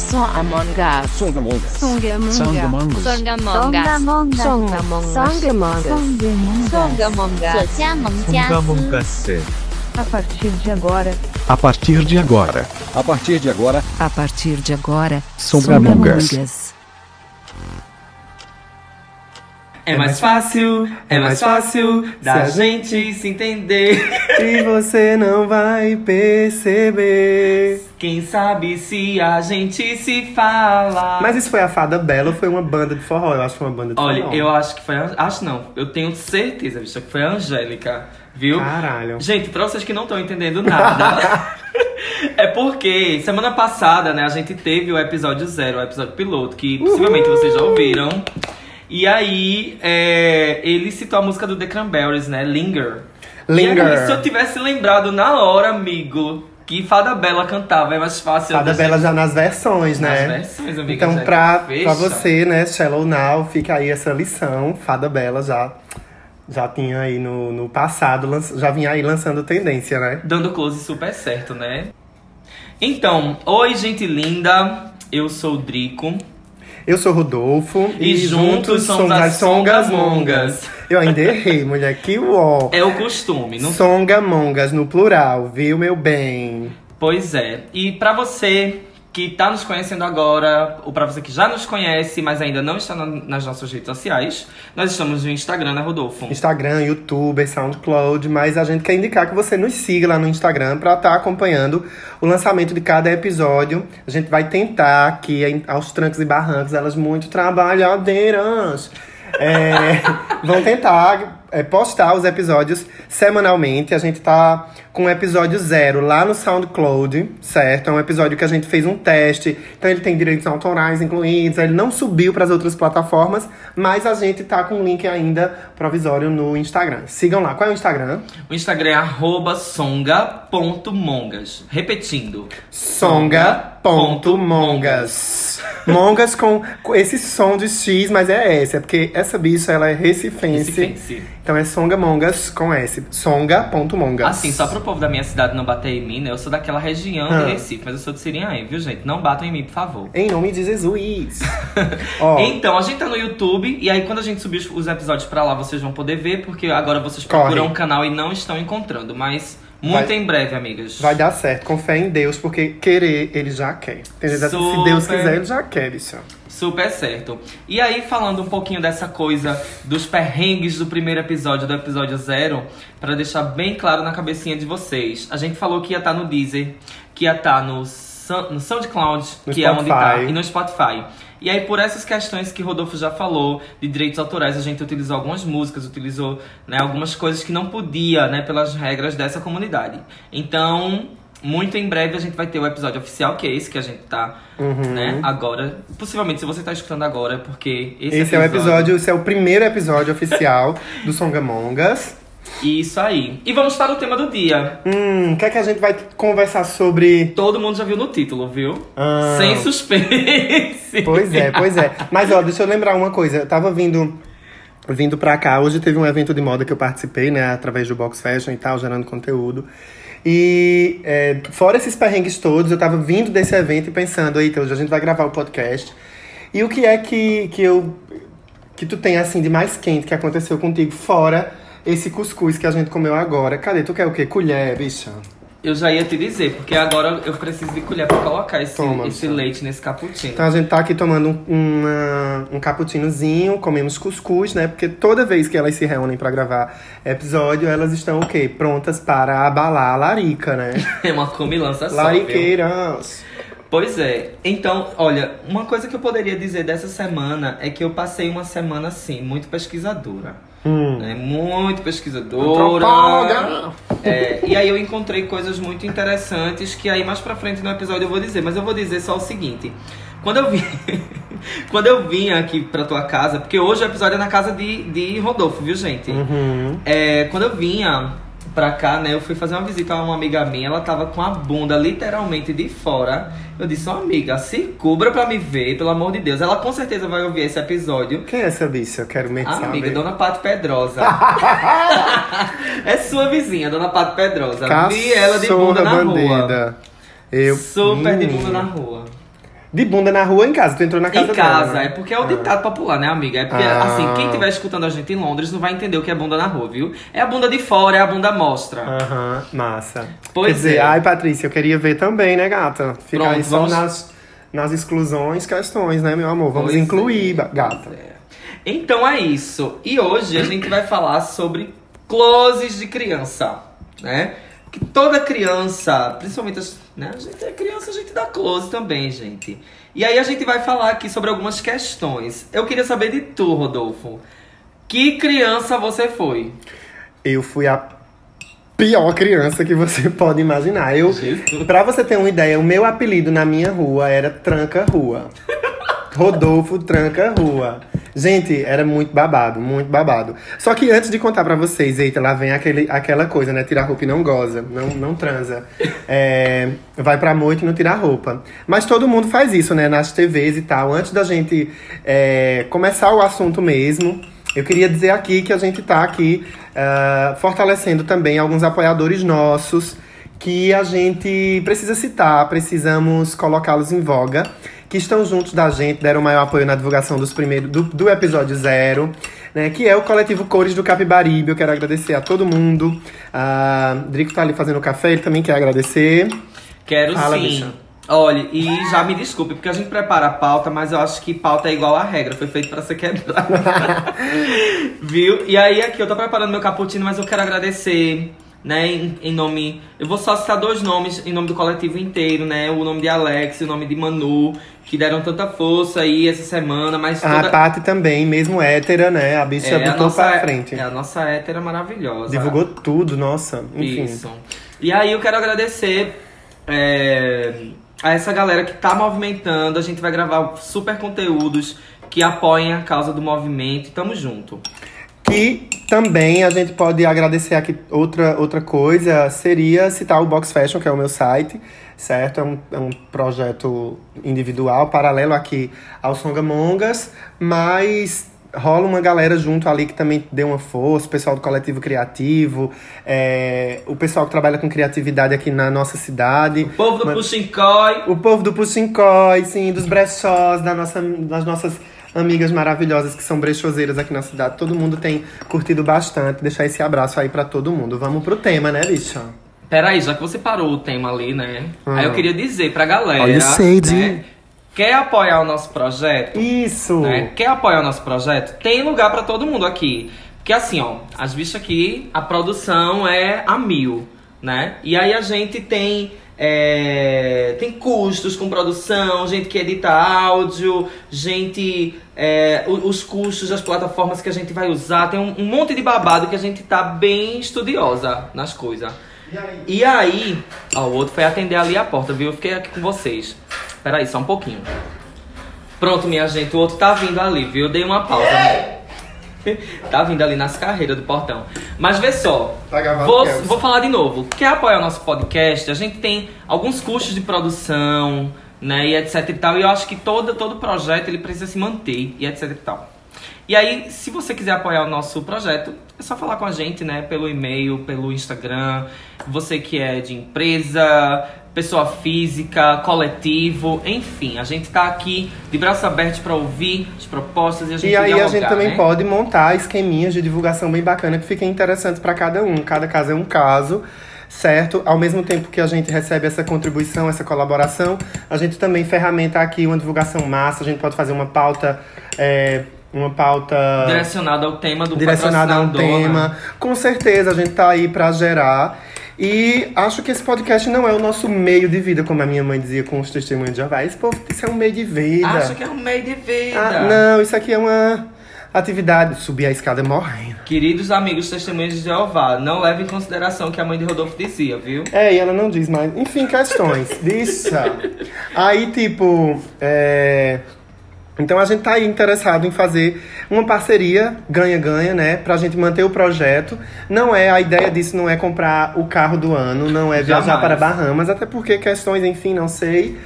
Songamonga. Songamonga. Songamonga. Songamonga. Songamonga. Songamonga. Songamonga. A partir de agora. A partir de agora. A partir de agora. A partir de agora. Songamongas. É mais fácil, é mais fácil da gente se entender. E você não vai perceber. Quem sabe se a gente se fala. Mas isso foi a Fada Bela ou foi uma banda de forró? Eu acho que foi uma banda de Olha, forró. eu acho que foi. Acho não, eu tenho certeza, bicho, que foi a Angélica, viu? Caralho. Gente, pra vocês que não estão entendendo nada. é porque semana passada, né, a gente teve o episódio zero, o episódio piloto, que possivelmente vocês já ouviram. E aí, é, ele citou a música do The Cranberries, né? Linger. Linger. E aí, se eu tivesse lembrado na hora, amigo, que Fada Bela cantava, é mais fácil. Fada da Bela já nas versões, Nas né? versões, amiga, Então, já pra, pra você, né, Shallow Now, fica aí essa lição. Fada Bela já, já tinha aí no, no passado, já vinha aí lançando tendência, né? Dando close super certo, né? Então, oi, gente linda. Eu sou o Drico. Eu sou Rodolfo E juntos somos as Songamongas. Eu ainda errei, mulher, que uó. É o costume, não Songamongas no plural, viu, meu bem? Pois é. E pra você que tá nos conhecendo agora, ou pra você que já nos conhece, mas ainda não está na- nas nossas redes sociais, nós estamos no Instagram, né, Rodolfo? Instagram, YouTube, SoundCloud, mas a gente quer indicar que você nos siga lá no Instagram para estar acompanhando o lançamento de cada episódio. A gente vai tentar aqui, aos trancos e barrancos, elas muito trabalhadeiras. é, vão tentar é, postar os episódios semanalmente. A gente tá com o episódio zero lá no SoundCloud, certo? É um episódio que a gente fez um teste, então ele tem direitos autorais incluídos. Ele não subiu para as outras plataformas, mas a gente tá com um link ainda provisório no Instagram. Sigam lá. Qual é o Instagram? O Instagram é songa.mongas. Repetindo. Songa.mongas. Mongas com, com esse som de X, mas é S. É porque essa bicha, ela é recifense. Recifense. Então é Songamongas com S. Songa.mongas. Assim, só pro povo da minha cidade não bater em mim, né? Eu sou daquela região Ah. de Recife, mas eu sou de Sirinhaém, viu, gente? Não batam em mim, por favor. Em nome de Jesus. Ó, Então, a gente tá no YouTube, e aí quando a gente subir os- os episódios pra lá, vocês vão poder ver, porque agora vocês Corre. procuram o canal e não estão encontrando. Mas muito Vai- em breve, amigas. vai dar certo. Com fé em Deus, porque querer, ele já quer. Entendeu? Se. Deus quiser, ele já quer, bicho. Super certo. E aí, falando um pouquinho dessa coisa dos perrengues do primeiro episódio, do episódio zero, pra deixar bem claro na cabecinha de vocês. A gente falou que ia estar no Deezer, que ia estar no, Sun- no SoundCloud, No que é onde tá, Spotify. e no Spotify. E aí, por essas questões que Rodolfo já falou, de direitos autorais, a gente utilizou algumas músicas, utilizou né, algumas coisas que não podia, né, pelas regras dessa comunidade. Então, muito em breve a gente vai ter o episódio oficial, que é esse que a gente tá, Uhum. né, agora. Possivelmente, se você tá escutando agora, é porque esse, Esse é o episódio, esse é o primeiro episódio oficial do Songamongas. Isso aí. E vamos para o tema do dia. Hum, o que é que a gente vai conversar sobre. Todo mundo já viu no título, viu? Ah. Sem suspense. Pois é, pois é. Mas ó, deixa eu lembrar uma coisa. Eu tava vindo, vindo pra cá. Hoje teve um evento de moda que eu participei, né? Através do Box Fashion e tal, gerando conteúdo. E é, fora esses perrengues todos, eu tava vindo desse evento e pensando, eita, hoje a gente vai gravar o podcast. E o que é que, que eu. que tu tem assim de mais quente que aconteceu contigo, fora esse cuscuz que a gente comeu agora? Cadê? Tu quer o quê? Colher, bicha? Eu já ia te dizer, porque agora eu preciso de colher pra colocar esse, Toma, esse leite nesse cappuccino. Então a gente tá aqui tomando um, uma- um cappuccinozinho, comemos cuscuz, né? Porque toda vez que elas se reúnem pra gravar episódio, elas estão o quê? Prontas para abalar a larica, né? É uma comilança só? Lariqueiras! Pois é. Então, olha, uma coisa que eu poderia dizer dessa semana é que eu passei uma semana, assim, muito pesquisadora. Hum. né? Muito pesquisadora. É, e aí eu encontrei coisas muito interessantes que aí mais pra frente no episódio eu vou dizer. Mas eu vou dizer só o seguinte. Quando eu vim... Quando eu vim aqui pra tua casa, porque hoje o episódio é na casa de, de Rodolfo, viu, gente? Uhum. É, quando eu vinha pra cá, né, eu fui fazer uma visita a uma amiga minha, ela tava com a bunda literalmente de fora. Eu disse, ó, amiga, se cubra pra me ver, pelo amor de Deus. Ela com certeza vai ouvir esse episódio. Quem é essa bicha? Eu quero Ah, saber. amiga, Dona Pato Pedrosa. é sua vizinha, Dona Pato Pedrosa. Vi ela de bunda Cachorra na rua. bandida. Eu... Super de Hum. bunda na rua. De bunda na rua em casa? Tu entrou na casa Em casa, dela, né? é porque é o ditado popular, né, amiga? É porque, Ah. assim, quem estiver escutando a gente em Londres não vai entender o que é bunda na rua, viu? É a bunda de fora, é a bunda mostra. Aham, massa. Pois Quer dizer, é. ai, Patrícia, eu queria ver também, né, gata? Fica Pronto, aí só vamos- nas, nas exclusões, questões, né, meu amor? Vamos Pois incluir, é. ba- gata. Então é isso. E hoje a gente vai falar sobre closes de criança, né? Que toda criança, principalmente as, né? A gente é criança, a gente dá close também, gente. E aí a gente vai falar aqui sobre algumas questões. Eu queria saber de tu, Rodolfo. Que criança você foi? Eu fui a pior criança que você pode imaginar. Eu, Jesus. pra você ter uma ideia, o meu apelido na minha rua era Tranca Rua. Rodolfo Tranca Rua. Gente, era muito babado, muito babado. Só que antes de contar pra vocês, eita, lá vem aquele, aquela coisa, né? Tirar roupa e não goza, não, não transa. É, vai pra moita e não tirar roupa. Mas todo mundo faz isso, né? Nas TVs e tal. Antes da gente é, começar o assunto mesmo, eu queria dizer aqui que a gente tá aqui ah, fortalecendo também alguns apoiadores nossos que a gente precisa citar, precisamos colocá-los em voga, que estão juntos da gente, deram maior apoio na divulgação dos primeiros, do, do episódio zero, né? Que é o coletivo Cores do Capibaribe. Eu quero agradecer a todo mundo. A Drico tá ali fazendo café, ele também quer agradecer. Quero Fala, sim. bicha. Olha, e já me desculpe, porque a gente prepara a pauta, mas eu acho que pauta é igual a regra, foi feito pra ser quebrada. Viu? E aí aqui eu tô preparando meu cappuccino, mas eu quero agradecer, né, em, em nome. Eu vou só citar dois nomes em nome do coletivo inteiro, né? O nome de Alex o nome de Manu, que deram tanta força aí essa semana, mas A toda. Tati também, mesmo hétera, né? A bicha é, a botou nossa, pra frente. é a nossa hétera maravilhosa. Divulgou tudo, nossa. Enfim. Isso. E aí eu quero agradecer é, a essa galera que tá movimentando. A gente vai gravar super conteúdos que apoiem a causa do movimento. Tamo junto. E também a gente pode agradecer aqui outra, outra coisa, seria citar o Box Fashion, que é o meu site, certo? É um, é um projeto individual, paralelo aqui ao Songamongas, mas rola uma galera junto ali que também deu uma força, o pessoal do coletivo criativo, é, o pessoal que trabalha com criatividade aqui na nossa cidade. O povo do Puxincói. o povo do Puxincói, sim, dos brechós, da nossa, das nossas amigas maravilhosas que são brechoseiras aqui na cidade. Todo mundo tem curtido bastante. Deixar esse abraço aí pra todo mundo. Vamos pro tema, né, bicha? Peraí, já que você parou o tema ali, né? Ah. Aí eu queria dizer pra galera. Olha o shade. né, Quer apoiar o nosso projeto? Isso! né? Quer apoiar o nosso projeto? Tem lugar pra todo mundo aqui. Porque assim, ó, as bichas aqui, a produção é a mil, né? E aí a gente tem. É, tem custos com produção, gente que edita áudio, gente. é, os custos das plataformas que a gente vai usar, tem um, um monte de babado que a gente tá bem estudiosa nas coisas. E aí, ó, o outro foi atender ali a porta, viu? Eu fiquei aqui com vocês. Peraí, só um pouquinho. Pronto, minha gente, o outro tá vindo ali, viu? Eu dei uma pausa. tá vindo ali nas carreiras do portão. Mas vê só, Tá vou, Kelsey? vou falar de novo. Quer apoiar o nosso podcast? A gente tem alguns custos de produção, né, e etc e tal. E eu acho que todo, todo projeto ele precisa se manter e etc e tal. E aí, se você quiser apoiar o nosso projeto, é só falar com a gente, né? Pelo e-mail, pelo Instagram. Você que é de empresa, pessoa física, coletivo, enfim. A gente tá aqui de braço aberto para ouvir as propostas e a gente E aí a dialogar, gente também né? pode montar esqueminhas de divulgação bem bacana que fiquem interessantes pra cada um. Cada caso é um caso, certo? Ao mesmo tempo que a gente recebe essa contribuição, essa colaboração, a gente também ferramenta aqui uma divulgação massa. A gente pode fazer uma pauta, é, uma pauta Direcionado ao tema do direcionada a um tema. né? Com certeza, a gente tá aí pra gerar. E acho que esse podcast não é o nosso meio de vida, como a minha mãe dizia com os testemunhos de Jeová. Esse povo, isso é um meio de vida. Acho que é um meio de vida. Ah, não, isso aqui é uma atividade. Subir a escada morrendo. Queridos amigos testemunhos de Jeová, não leve em consideração o que a mãe de Rodolfo dizia, viu? É, e ela não diz mais. Enfim, questões. Bicha. Aí, tipo, é... Então a gente tá aí interessado em fazer uma parceria ganha-ganha, né? Pra gente manter o projeto. Não é, a ideia disso não é comprar o carro do ano, não é viajar Jamais. para Bahamas, até porque questões, enfim, não sei.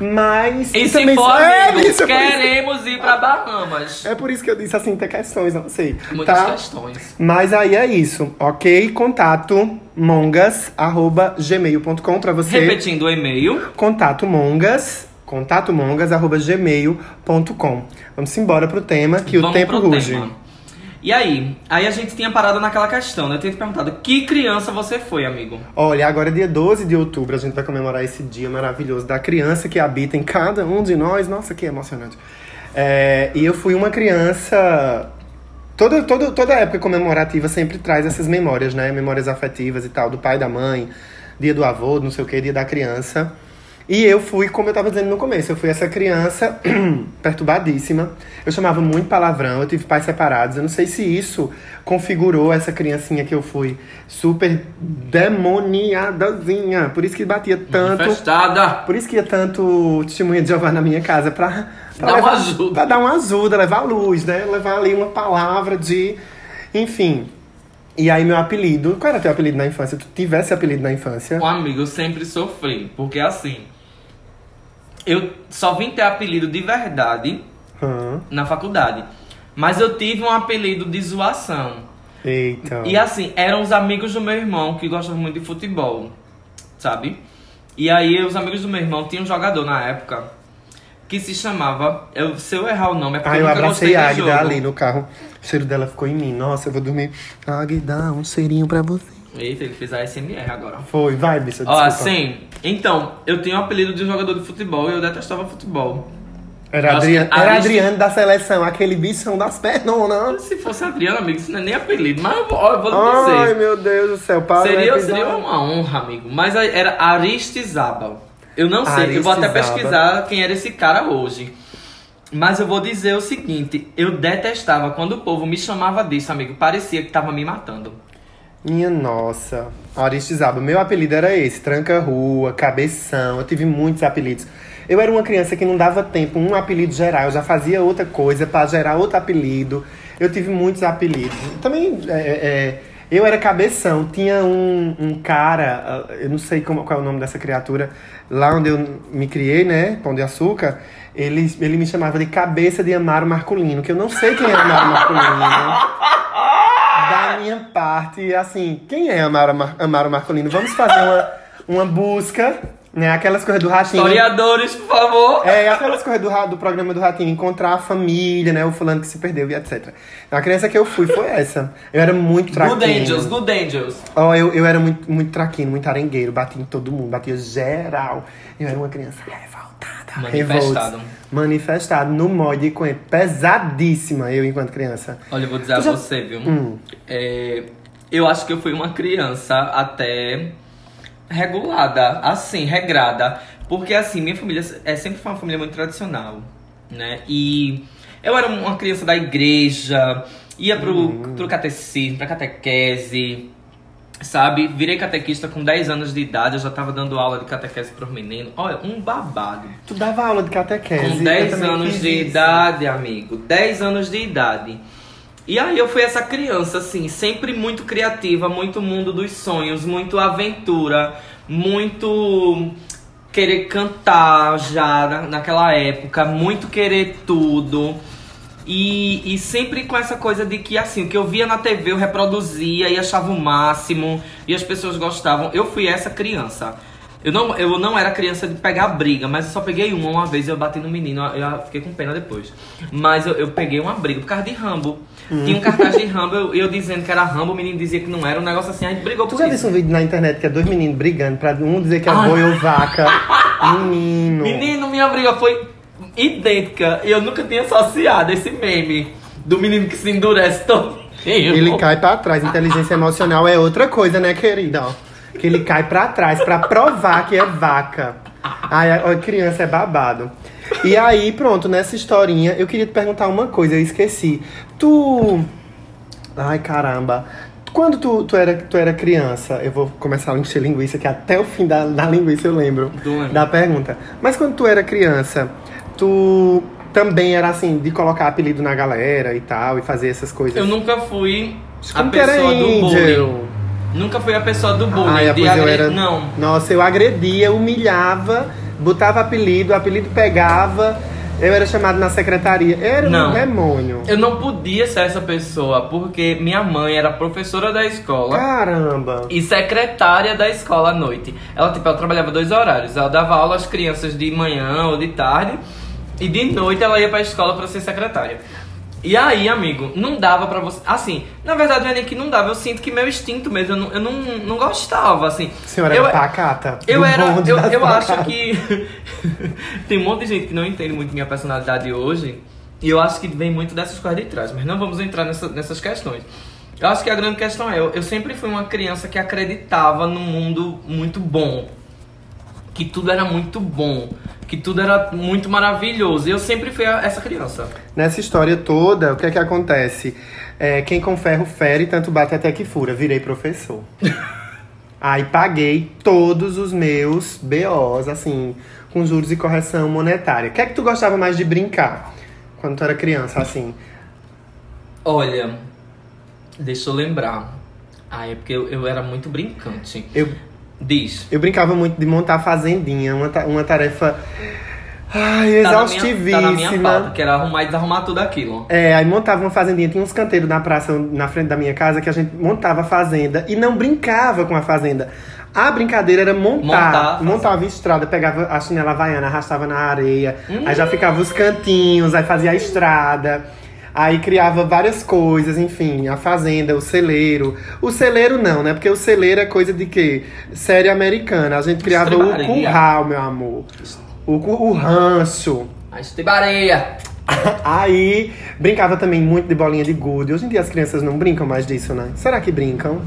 Mas. E se for, é, isso- queremos ir pra Bahamas. É por isso que eu disse assim, tem questões, não sei. Muitas tá? questões. Mas aí é isso, ok? Contato mongas, arroba gmail.com pra você. Repetindo o e-mail, Contato mongas, contatomongas.gmail.com. Vamos embora pro tema, que o Vamos tempo pro ruge. tema. E aí? Aí a gente tinha parado naquela questão, né? Eu tinha te perguntado, que criança você foi, amigo? Olha, agora é dia 12 de outubro, a gente vai comemorar esse dia maravilhoso da criança que habita em cada um de nós. Nossa, que emocionante. É, e eu fui uma criança. Toda, toda, toda época comemorativa sempre traz essas memórias, né? Memórias afetivas e tal, do pai, da mãe, dia do avô, não sei o que, dia da criança. E eu fui, como eu tava dizendo no começo, eu fui essa criança perturbadíssima. Eu chamava muito palavrão, eu tive pais separados. Eu não sei se isso configurou essa criancinha que eu fui super demoniadazinha. Por isso que batia tanto. Manifestada! Por isso que ia tanto testemunha de Jeová na minha casa pra, pra Dar uma levar, ajuda. Pra dar uma ajuda, levar luz, né? Levar ali uma palavra de. Enfim. E aí meu apelido. Qual era teu apelido na infância? Tu tivesse apelido na infância? Um amigo, eu sempre sofri, porque assim. Eu só vim ter apelido de verdade Hã? na faculdade. Mas eu tive um apelido de zoação. Eita. E assim, eram os amigos do meu irmão que gostavam muito de futebol, sabe? E aí, os amigos do meu irmão tinham um jogador na época que se chamava. Eu, se eu errar o nome, é porque Aí eu eu abracei a. Águida ali no carro. O cheiro dela ficou em mim. Nossa, eu vou dormir. Águida, um cheirinho pra você. Eita, ele fez a SMR agora. Foi, vai, bicha, Ó, desculpa. assim, então, eu tenho o apelido de jogador de futebol e eu detestava futebol. Era, era Adriano da seleção, aquele bichão das pernonas. Se fosse Adriano, amigo, isso não é nem apelido, mas eu vou, ó, eu vou lhe Ai, dizer. meu Deus do céu, para o Seria, seria uma honra, amigo. Mas era Aristizabal. Eu não sei, eu vou até pesquisar quem era esse cara hoje. Mas eu vou dizer o seguinte, eu detestava quando o povo me chamava disso, amigo. Parecia que tava me matando. Minha nossa. Aristizaba. Meu apelido era esse: Tranca-Rua, Cabeção. Eu tive muitos apelidos. Eu era uma criança que não dava tempo, um apelido geral. Eu já fazia outra coisa pra gerar outro apelido. Eu tive muitos apelidos. Também, é, é, eu era cabeção. Tinha um, um cara, ah, eu não sei como, qual é o nome dessa criatura, lá onde eu me criei, né? Pão de Açúcar. Ele, ele me chamava de Cabeça de Amaro Marculino, que eu não sei quem é Amaro Marculino. Da minha parte, assim, quem é Amaro, Mar Amaro Marcolino? Vamos fazer uma, uma busca, né? Aquelas coisas do ratinho. Historiadores, por favor. É, aquelas coisas do, do programa do Ratinho, encontrar a família, né? O fulano que se perdeu e etc. Então, a criança que eu fui foi essa. Eu era muito traquino. Good Angels, Good Angels. Ó, eu, eu era muito, muito traquino, muito arengueiro, batia em todo mundo, batia geral. Eu era uma criança revoltada. Manifestado. revolts- Manifestado, no mod de coentro. Pesadíssima, eu enquanto criança. Olha, eu vou dizer a já- você, viu? Hum. É, eu acho que eu fui uma criança até regulada, assim, regrada. Porque, assim, minha família é, sempre foi uma família muito tradicional, né? E eu era uma criança da igreja, ia pro, Hum. pro catecismo, pra catequese, sabe? Virei catequista com 10 anos de idade, eu já tava dando aula de catequese pros meninos. Olha, um babado. Tu dava aula de catequese. Com eu 10 também anos de isso. idade, amigo. 10 anos de idade. E aí eu fui essa criança, assim, sempre muito criativa, muito mundo dos sonhos, muito aventura, muito querer cantar já na- naquela época, muito querer tudo. E, e sempre com essa coisa de que, assim, o que eu via na TV eu reproduzia e achava o máximo, e as pessoas gostavam. Eu fui essa criança. Eu não, eu não era criança de pegar briga, mas eu só peguei uma uma vez e eu bati no menino, eu fiquei com pena depois. Mas eu, eu peguei uma briga por causa de Rambo. Tinha um cartaz de Rambo, eu, eu dizendo que era Rambo, o menino dizia que não era, um negócio assim, a gente brigou Tu por já isso. viu um vídeo na internet que é dois meninos brigando pra um dizer que é Ai. boi ou vaca? Menino. Menino, minha briga foi idêntica e eu nunca tinha associado esse meme do menino que se endurece todo. Ele cai pra trás. Inteligência emocional é outra coisa, né, querida? Que ele cai pra trás pra provar que é vaca. Ai, a criança é babado. E aí, pronto, nessa historinha, eu queria te perguntar uma coisa, eu esqueci. Tu. Ai, caramba. Quando tu, tu, era, tu era criança, eu vou começar a encher linguiça, que até o fim da, da linguiça eu lembro lembra? da pergunta. Mas quando tu era criança, tu também era assim, de colocar apelido na galera e tal, e fazer essas coisas? Eu nunca fui a Como pessoa do bullying. Nunca fui a pessoa do bullying. Ai, de agre- era... Não. Nossa, eu agredia, humilhava, botava apelido, o apelido pegava Eu era chamado na secretaria. Era Não. um demônio. Eu não podia ser essa pessoa, porque minha mãe era professora da escola. Caramba. E secretária da escola à noite. Ela, tipo, ela trabalhava dois horários. Ela dava aula às crianças de manhã ou de tarde. E de noite ela ia pra escola pra ser secretária. E aí, amigo, não dava pra você. Assim, na verdade não é nem que não dava. Eu sinto que meu instinto mesmo, eu não, eu não, não gostava, assim. Senhora eu, era pacata. eu era. Eu, eu acho que. Tem um monte de gente que não entende muito minha personalidade hoje. E eu acho que vem muito dessas coisas de trás. Mas não vamos entrar nessa- nessas questões. Eu acho que a grande questão é: eu, eu sempre fui uma criança que acreditava num mundo muito bom. Que tudo era muito bom. Que tudo era muito maravilhoso. E eu sempre fui essa criança. Nessa história toda, o que é que acontece? É, quem com ferro fere, tanto bate até que fura. Virei professor. Aí paguei todos os meus BOs, assim, com juros e correção monetária. O que é que tu gostava mais de brincar quando tu era criança, assim? Olha, deixa eu lembrar. Ah, é porque eu, eu era muito brincante. Eu, Diz. eu brincava muito de montar fazendinha, uma, ta- uma tarefa ai, Tá na minha- exaustivíssima. Tá na minha pauta, que era arrumar e desarrumar tudo aquilo. É, aí montava uma fazendinha, tinha uns canteiros na praça, na frente da minha casa, que a gente montava a fazenda e não brincava com a fazenda. A brincadeira era montar, Montar montava estrada, pegava a chinela havaiana, arrastava na areia, Hum. aí já ficava os cantinhos, aí fazia a estrada, aí criava várias coisas, enfim, a fazenda, o celeiro. O celeiro não, né? Porque o celeiro é coisa de quê? Série americana. A gente criava o curral, meu amor. O, o rancho. A estibareia. Aí brincava também muito de bolinha de gude. Hoje em dia as crianças não brincam mais disso, né? Será que brincam?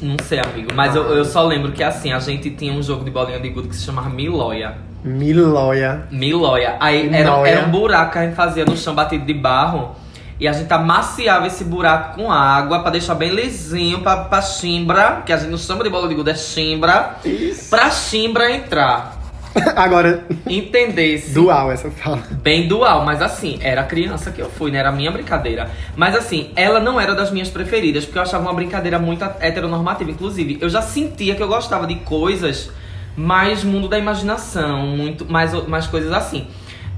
Não sei, amigo. Mas eu, eu só lembro que assim, a gente tinha um jogo de bolinha de gude que se chamava Milóia. Milóia. Milóia. Aí era, era um buraco que a gente fazia no chão batido de barro. E a gente amaciava esse buraco com água pra deixar bem lisinho pra, pra chimbra, que a gente não chama de bola de gude, é chimbra. Isso. Pra chimbra entrar. Agora, Entendesse. dual essa fala. Bem dual, mas assim, era a criança que eu fui, né? Era a minha brincadeira. Mas assim, ela não era das minhas preferidas, porque eu achava uma brincadeira muito heteronormativa. Inclusive, eu já sentia que eu gostava de coisas mais mundo da imaginação, muito mais, mais coisas assim.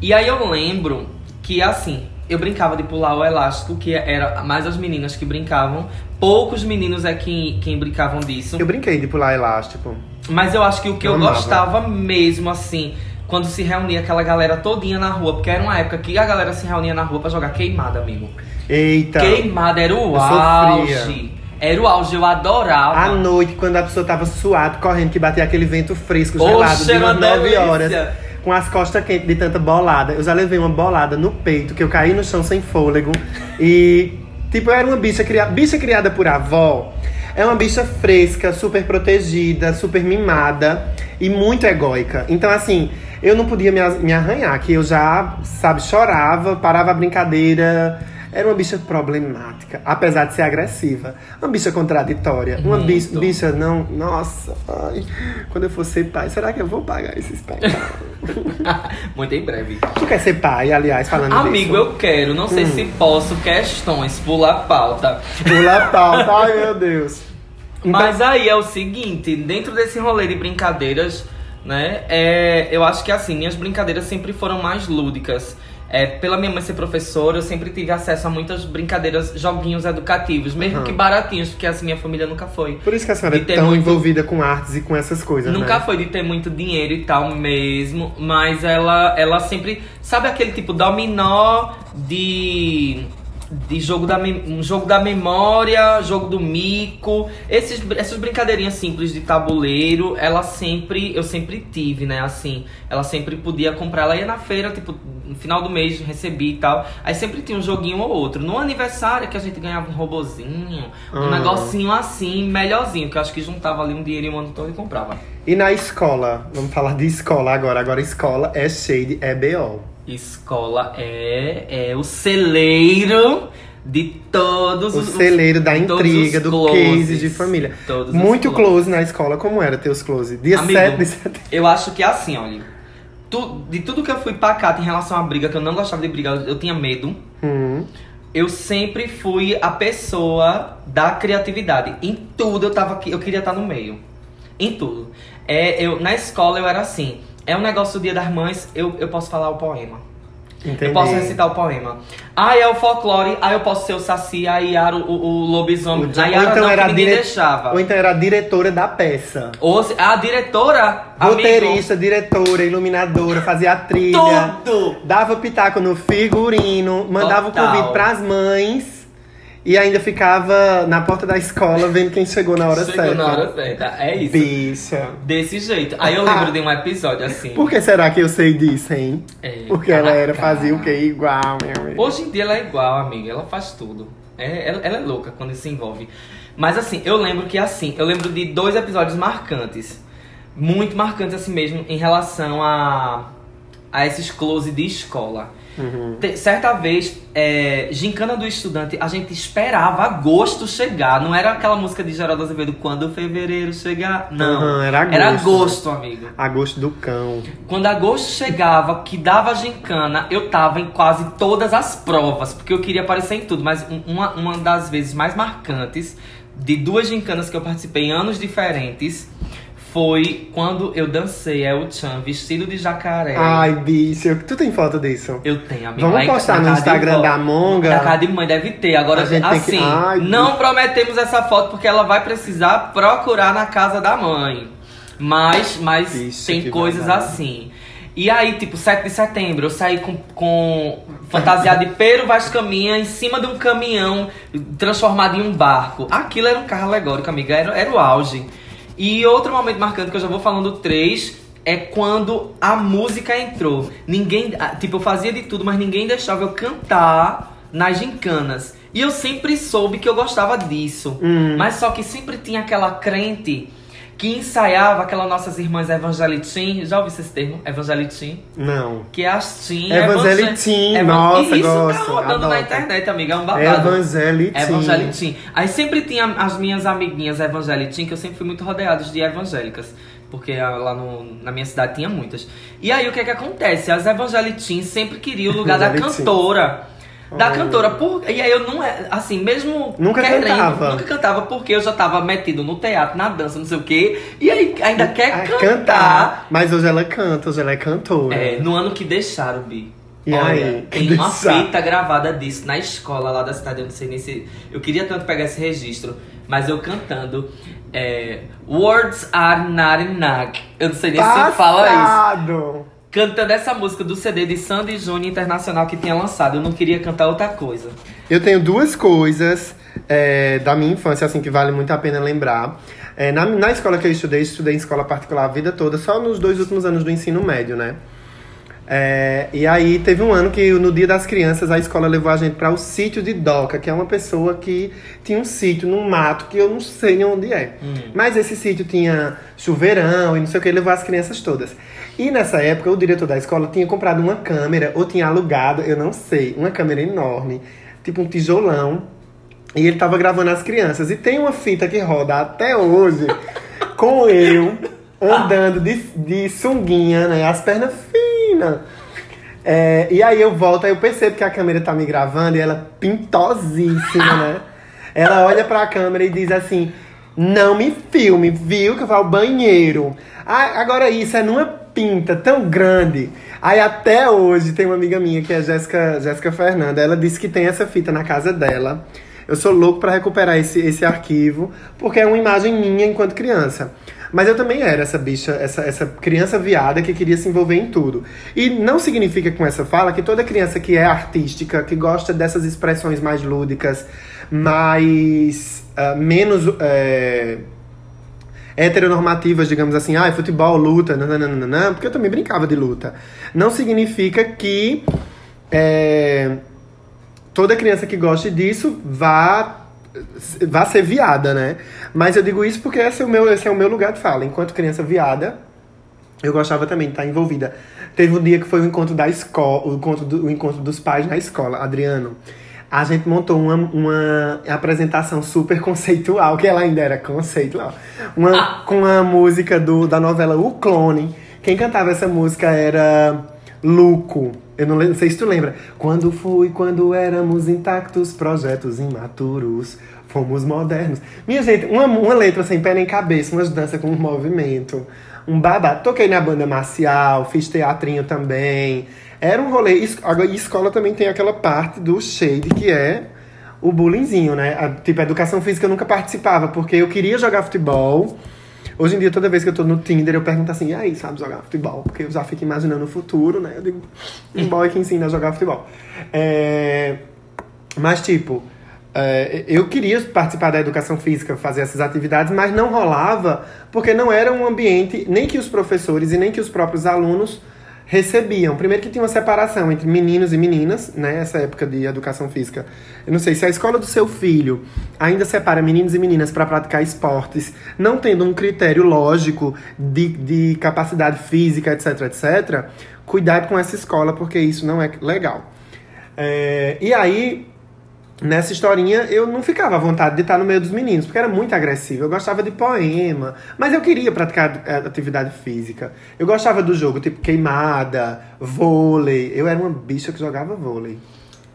E aí eu lembro que assim, eu brincava de pular o elástico, que era mais as meninas que brincavam. Poucos meninos é quem, quem brincavam disso. Eu brinquei de pular elástico. Mas eu acho que o que Eu eu, gostava mesmo, assim, quando se reunia aquela galera todinha na rua, porque era uma época que a galera se reunia na rua pra jogar queimada, amigo. Eita. Queimada era o eu sofria. Era o auge, eu adorava. À noite, quando a pessoa tava suado, correndo, que batia aquele vento fresco, Oxe, gelado, de umas uma 9 delícia. horas. Com as costas quentes de tanta bolada. Eu já levei uma bolada no peito, que eu caí no chão sem fôlego. E, tipo, eu era uma bicha criada. Bicha criada por avó. É uma bicha fresca, super protegida, super mimada e muito egóica. Então, assim, eu não podia me, me arranhar, que eu já, sabe, chorava, parava a brincadeira. Era uma bicha problemática, apesar de ser agressiva. Uma bicha contraditória. Uma bicha, bicha não. Nossa, ai. Quando eu for ser pai, será que eu vou pagar esses pecados? Muito em breve. tu quer ser pai, aliás, falando Amigo, disso? eu quero, não sei Hum. se posso, questões, pular a pauta. Pula a pauta, ai meu Deus. Então, Mas aí é o seguinte, dentro desse rolê de brincadeiras, né? É, eu acho que assim, minhas brincadeiras sempre foram mais lúdicas. É, pela minha mãe ser professora, eu sempre tive acesso a muitas brincadeiras, joguinhos educativos, mesmo Uhum. que baratinhos, porque assim minha família nunca foi. por isso que a senhora é tão muito- envolvida com artes e com essas coisas, Nunca né? foi de ter muito dinheiro e tal mesmo, mas ela, ela sempre. Sabe aquele tipo dominó de. De jogo da, um jogo da memória, jogo do mico, esses, essas brincadeirinhas simples de tabuleiro, ela sempre, eu sempre tive, né? Assim, ela sempre podia comprar, ela ia na feira, tipo, no final do mês recebi e tal. Aí sempre tinha um joguinho ou outro. No aniversário que a gente ganhava um robozinho, um Ah. negocinho assim, melhorzinho, que eu acho que juntava ali um dinheiro um ano todo e comprava. E na escola, vamos falar de escola agora. Agora escola é shade, é BO. Escola é, é o celeiro de todos O os celeiro da intriga, do closes. case de família. Muito close na escola. Como era teus close? Dia Amigo, 7 de setembro. Eu acho que é assim, olha. Tu- de tudo que eu fui pacato em relação à briga, que eu não gostava de brigar, eu, eu tinha medo. Hum. Eu sempre fui a pessoa da criatividade. Em tudo eu tava aqui, eu queria estar no meio. Em tudo. É, eu, na escola eu era assim. É um negócio do Dia das Mães, eu, eu posso falar o poema. Entendi. Eu posso recitar o poema. Ah, é o folclore, ah, eu posso ser o Saci, a Yara, o, o lobisomem. Ou a Yara então não, era que dire- deixava. Ou então era a diretora da peça. Ou se- a diretora, amigo, Roteirista, diretora, iluminadora, fazia a trilha. tudo. Dava pitaco no figurino, mandava Total. o convite pras mães e ainda ficava na porta da escola vendo quem chegou na hora Chegou certa. na hora certa, é isso. Bicha. Desse jeito. Aí eu lembro de um episódio assim. Por que será que eu sei disso, hein? É, Porque ela era, caraca. fazia o quê? Igual, meu amigo. Hoje em dia ela é igual, amiga. Ela faz tudo. É, ela, ela é louca quando se envolve. Mas assim, eu lembro que assim, eu lembro de dois episódios marcantes. Muito marcantes assim mesmo em relação a, a esses close de escola. Uhum. Certa vez, é, Gincana do Estudante, a gente esperava agosto chegar. Não era aquela música de Geraldo Azevedo, quando fevereiro chegar. Não. Aham, era agosto. Era agosto, amigo. Agosto do cão. Quando agosto chegava, que dava gincana, eu tava em quase todas as provas, porque eu queria aparecer em tudo. Mas um- uma, uma das vezes mais marcantes, de duas gincanas que eu participei em anos diferentes, foi quando eu dancei El Chan vestido de jacaré. Ai, bicho, tu tem foto disso? Eu tenho, amigo. Vamos postar no de Instagram da Monga? Da casa de mãe deve ter. Agora, A gente tem que- assim, Ai, não bicho. prometemos essa foto porque ela vai precisar procurar na casa da mãe. Mas, mas Bicho, tem coisas babado. assim. E aí, tipo, 7 de setembro, eu saí com, com fantasiado de Pero Vaz Caminha em cima de um caminhão transformado em um barco. Aquilo era um carro alegórico, amiga, era, era o auge. E outro momento marcante que eu já vou falando três é quando a música entrou. Ninguém, ah, tipo, eu fazia de tudo, mas ninguém deixava eu cantar nas gincanas. E eu sempre soube que eu gostava disso. Hum. Mas só que sempre tinha aquela crente que ensaiava aquelas nossas irmãs evangelitim. Já ouviu esse termo? Evangelitim? Não. Que é as teen. Evangelitim, evan- nossa, Isso gosto, tá rodando na adoro. internet, amiga. É um babado. Evangelitim. Evangelitim. Aí sempre tinha as minhas amiguinhas evangelitim, que eu sempre fui muito rodeados de evangélicas. Porque ah, lá no- na minha cidade tinha muitas. E aí o que é que acontece? As evangelitim sempre queriam o lugar da cantora. Da cantora. Por, e aí eu não é. Assim, mesmo. Nunca querendo, cantava. Nunca cantava porque eu já tava metido no teatro, na dança, não sei o quê. E aí ainda quer Ah, cantar. Mas hoje ela canta, hoje ela é cantora. É, no ano que deixaram, Bi. E Olha, aí? tem uma deixaram? fita gravada disso na escola lá da cidade, eu não sei nem se. Eu queria tanto pegar esse registro, mas eu cantando. é, Words are not enough. Eu não sei nem se fala isso. Cantando essa música do CD de Sandy Júnior Internacional que tinha lançado. Eu não queria cantar outra coisa. Eu tenho duas coisas é, da minha infância, assim, que vale muito a pena lembrar. É, na, na escola que eu estudei, estudei em escola particular a vida toda, só nos dois últimos anos do ensino médio, né? É, e aí teve um ano que no Dia das Crianças a escola levou a gente para o sítio de Doca, que é uma pessoa que tinha um sítio no mato que eu não sei nem onde é. Mas esse sítio tinha chuveirão e não sei o que, levou as crianças todas. E nessa época o diretor da escola tinha comprado uma câmera ou tinha alugado, eu não sei, uma câmera enorme, tipo um tijolão. E ele tava gravando as crianças. E tem uma fita que roda até hoje com eu andando de, de sunguinha, né? As pernas finas. É, e aí eu volto, aí eu percebo que a câmera tá me gravando e ela pintosíssima, né? Ela olha pra câmera e diz assim: Não me filme, viu? Que eu vou ao banheiro. Ah, agora isso é numa pinta tão grande. Aí até hoje tem uma amiga minha que é Jéssica, Jéssica Fernanda. Ela disse que tem essa fita na casa dela. Eu sou louco pra recuperar esse, esse arquivo, porque é uma imagem minha enquanto criança. Mas eu também era essa bicha, essa, essa criança viada que queria se envolver em tudo. E não significa com essa fala que toda criança que é artística, que gosta dessas expressões mais lúdicas, mais. ah, menos. é, heteronormativas, digamos assim, ah, futebol, luta, nananana, porque eu também brincava de luta. Não significa que é, toda criança que goste disso vá, vá ser viada, né? Mas eu digo isso porque esse é, o meu, esse é o meu lugar de fala. Enquanto criança viada, eu gostava também de estar envolvida. Teve um dia que foi o encontro da escola, o encontro, do, o encontro dos pais na escola, Adriano. A gente montou uma, uma apresentação super conceitual, que ela ainda era conceitual. Uma, com a música do, da novela O Clone. Quem cantava essa música era Luco. Eu não, não sei se tu lembra. Quando fui, quando éramos intactos, projetos imaturos, fomos modernos. Minha gente, uma, uma letra sem pé nem cabeça, umas danças com um movimento, um babá. Toquei na banda marcial, fiz teatrinho também. Era um rolê. Agora, escola também tem aquela parte do shade que é o bullyingzinho, né? A, tipo, a educação física eu nunca participava, porque eu queria jogar futebol. Hoje em dia, toda vez que eu tô no Tinder, eu pergunto assim, e aí, sabe jogar futebol? Porque eu já fico imaginando o futuro, né? Eu digo, um boy que ensina a jogar futebol. É, Mas, tipo, é, eu queria participar da educação física, fazer essas atividades, mas não rolava, porque não era um ambiente, nem que os professores e nem que os próprios alunos recebiam. Primeiro que tinha uma separação entre meninos e meninas, né? Essa época de educação física. Eu não sei se a escola do seu filho ainda separa meninos e meninas para praticar esportes, não tendo um critério lógico de, de capacidade física, etc, etc. Cuidado com essa escola, porque isso não é legal. É, e aí, nessa historinha, eu não ficava à vontade de estar no meio dos meninos, porque era muito agressivo. Eu gostava de poema, mas eu queria praticar eh, atividade física. Eu gostava do jogo, tipo queimada, vôlei. Eu era uma bicha que jogava vôlei.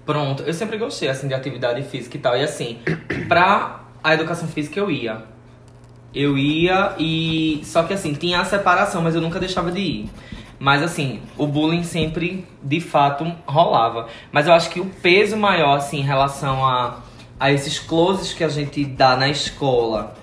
Pronto, eu sempre gostei assim de atividade física e tal. E assim, pra a educação física eu ia. Eu ia e. Só que assim, tinha a separação, mas eu nunca deixava de ir. Mas assim, o bullying sempre de fato rolava. Mas eu acho que o peso maior, assim, em relação a, a esses closes que a gente dá na escola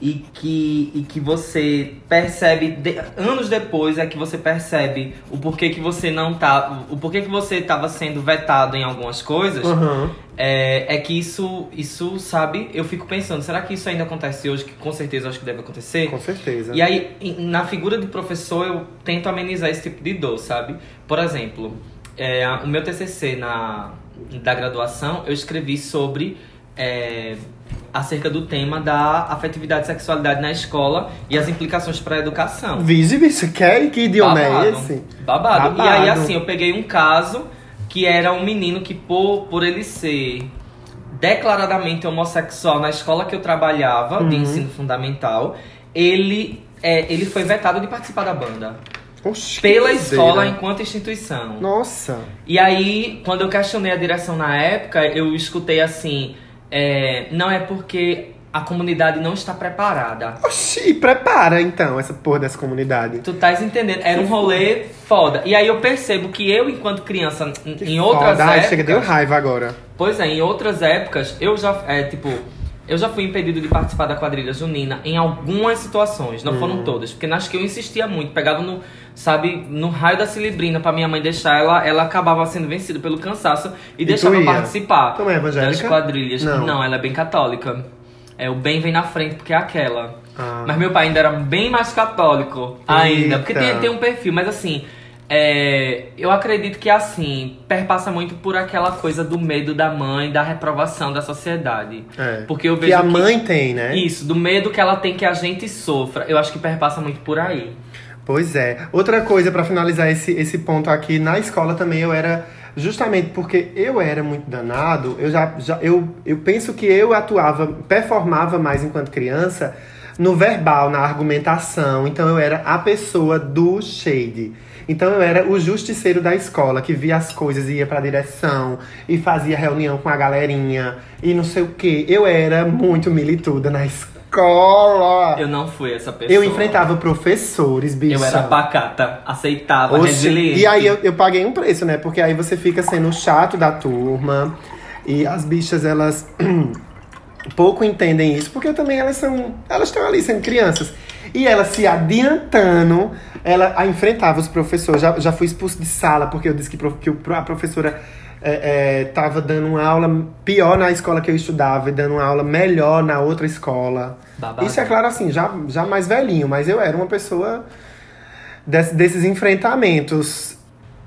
e que, e que você percebe de- anos depois é que você percebe o porquê que você não tá. O porquê que você estava sendo vetado em algumas coisas. Uhum. É, é que isso, isso, sabe, eu fico pensando, será que isso ainda acontece hoje? Que com certeza acho que deve acontecer. Com certeza. E aí, na figura de professor, eu tento amenizar esse tipo de dor, sabe? Por exemplo, é, o meu TCC na, da graduação, eu escrevi sobre. é, acerca do tema da afetividade e sexualidade na escola e as implicações para a educação. Vige, bicho, que, que idioma é Babado. esse? Babado. Babado. E aí, assim, eu peguei um caso que era um menino que, por, por ele ser declaradamente homossexual na escola que eu trabalhava, de Uhum. ensino fundamental, ele, é, ele foi vetado de participar da banda. Pela escola enquanto instituição. Nossa. E aí, quando eu questionei a direção na época, eu escutei assim: é, não é porque a comunidade não está preparada. Oxi, prepara então essa porra dessa comunidade. Tu estás entendendo? Era um rolê foda. E aí eu percebo que eu, enquanto criança, em- Que em outras foda. Ai, épocas. chega, deu raiva agora. Pois é, em outras épocas, eu já. É, tipo. Eu já fui impedido de participar da quadrilha junina em algumas situações, não Hum. foram todas, porque nas que eu insistia muito, pegava no, sabe, no raio da cilibrina pra minha mãe deixar ela, ela acabava sendo vencida pelo cansaço e, tu deixava participar Tu é evangélica? das quadrilhas. Não. ela é bem católica. É, o bem vem na frente porque é aquela. Ah. Mas meu pai ainda era bem mais católico ainda. Porque tem, tem um perfil, mas assim. é, eu acredito que assim, perpassa muito por aquela coisa do medo da mãe, da reprovação da sociedade. É. Porque eu Que vejo a mãe tem, né? Isso, do medo que ela tem que a gente sofra. Eu acho que perpassa muito por aí. Pois é. Outra coisa pra finalizar esse, esse ponto aqui, na escola também eu era justamente porque eu era muito danado, eu já, já eu, eu penso que eu atuava, performava mais enquanto criança no verbal, na argumentação. Então eu era a pessoa do shade. Então eu era o justiceiro da escola, que via as coisas e ia pra direção e fazia reunião com a galerinha e não sei o quê. Eu era muito milituda na escola. Eu não fui essa pessoa. Eu enfrentava professores, bicho. Eu era pacata, aceitava, Oxi, resiliente. E aí eu, eu paguei um preço, né? Porque aí você fica sendo o chato da turma. E as bichas, elas pouco entendem isso, porque também elas são. Elas estão ali sendo crianças. E ela se adiantando, ela a enfrentava os professores. Já, já fui expulso de sala, porque eu disse que, prof- que a professora é, é, tava dando uma aula pior na escola que eu estudava e dando uma aula melhor na outra escola. Babado. Isso é claro assim, já, já mais velhinho, mas eu era uma pessoa desse- desses enfrentamentos.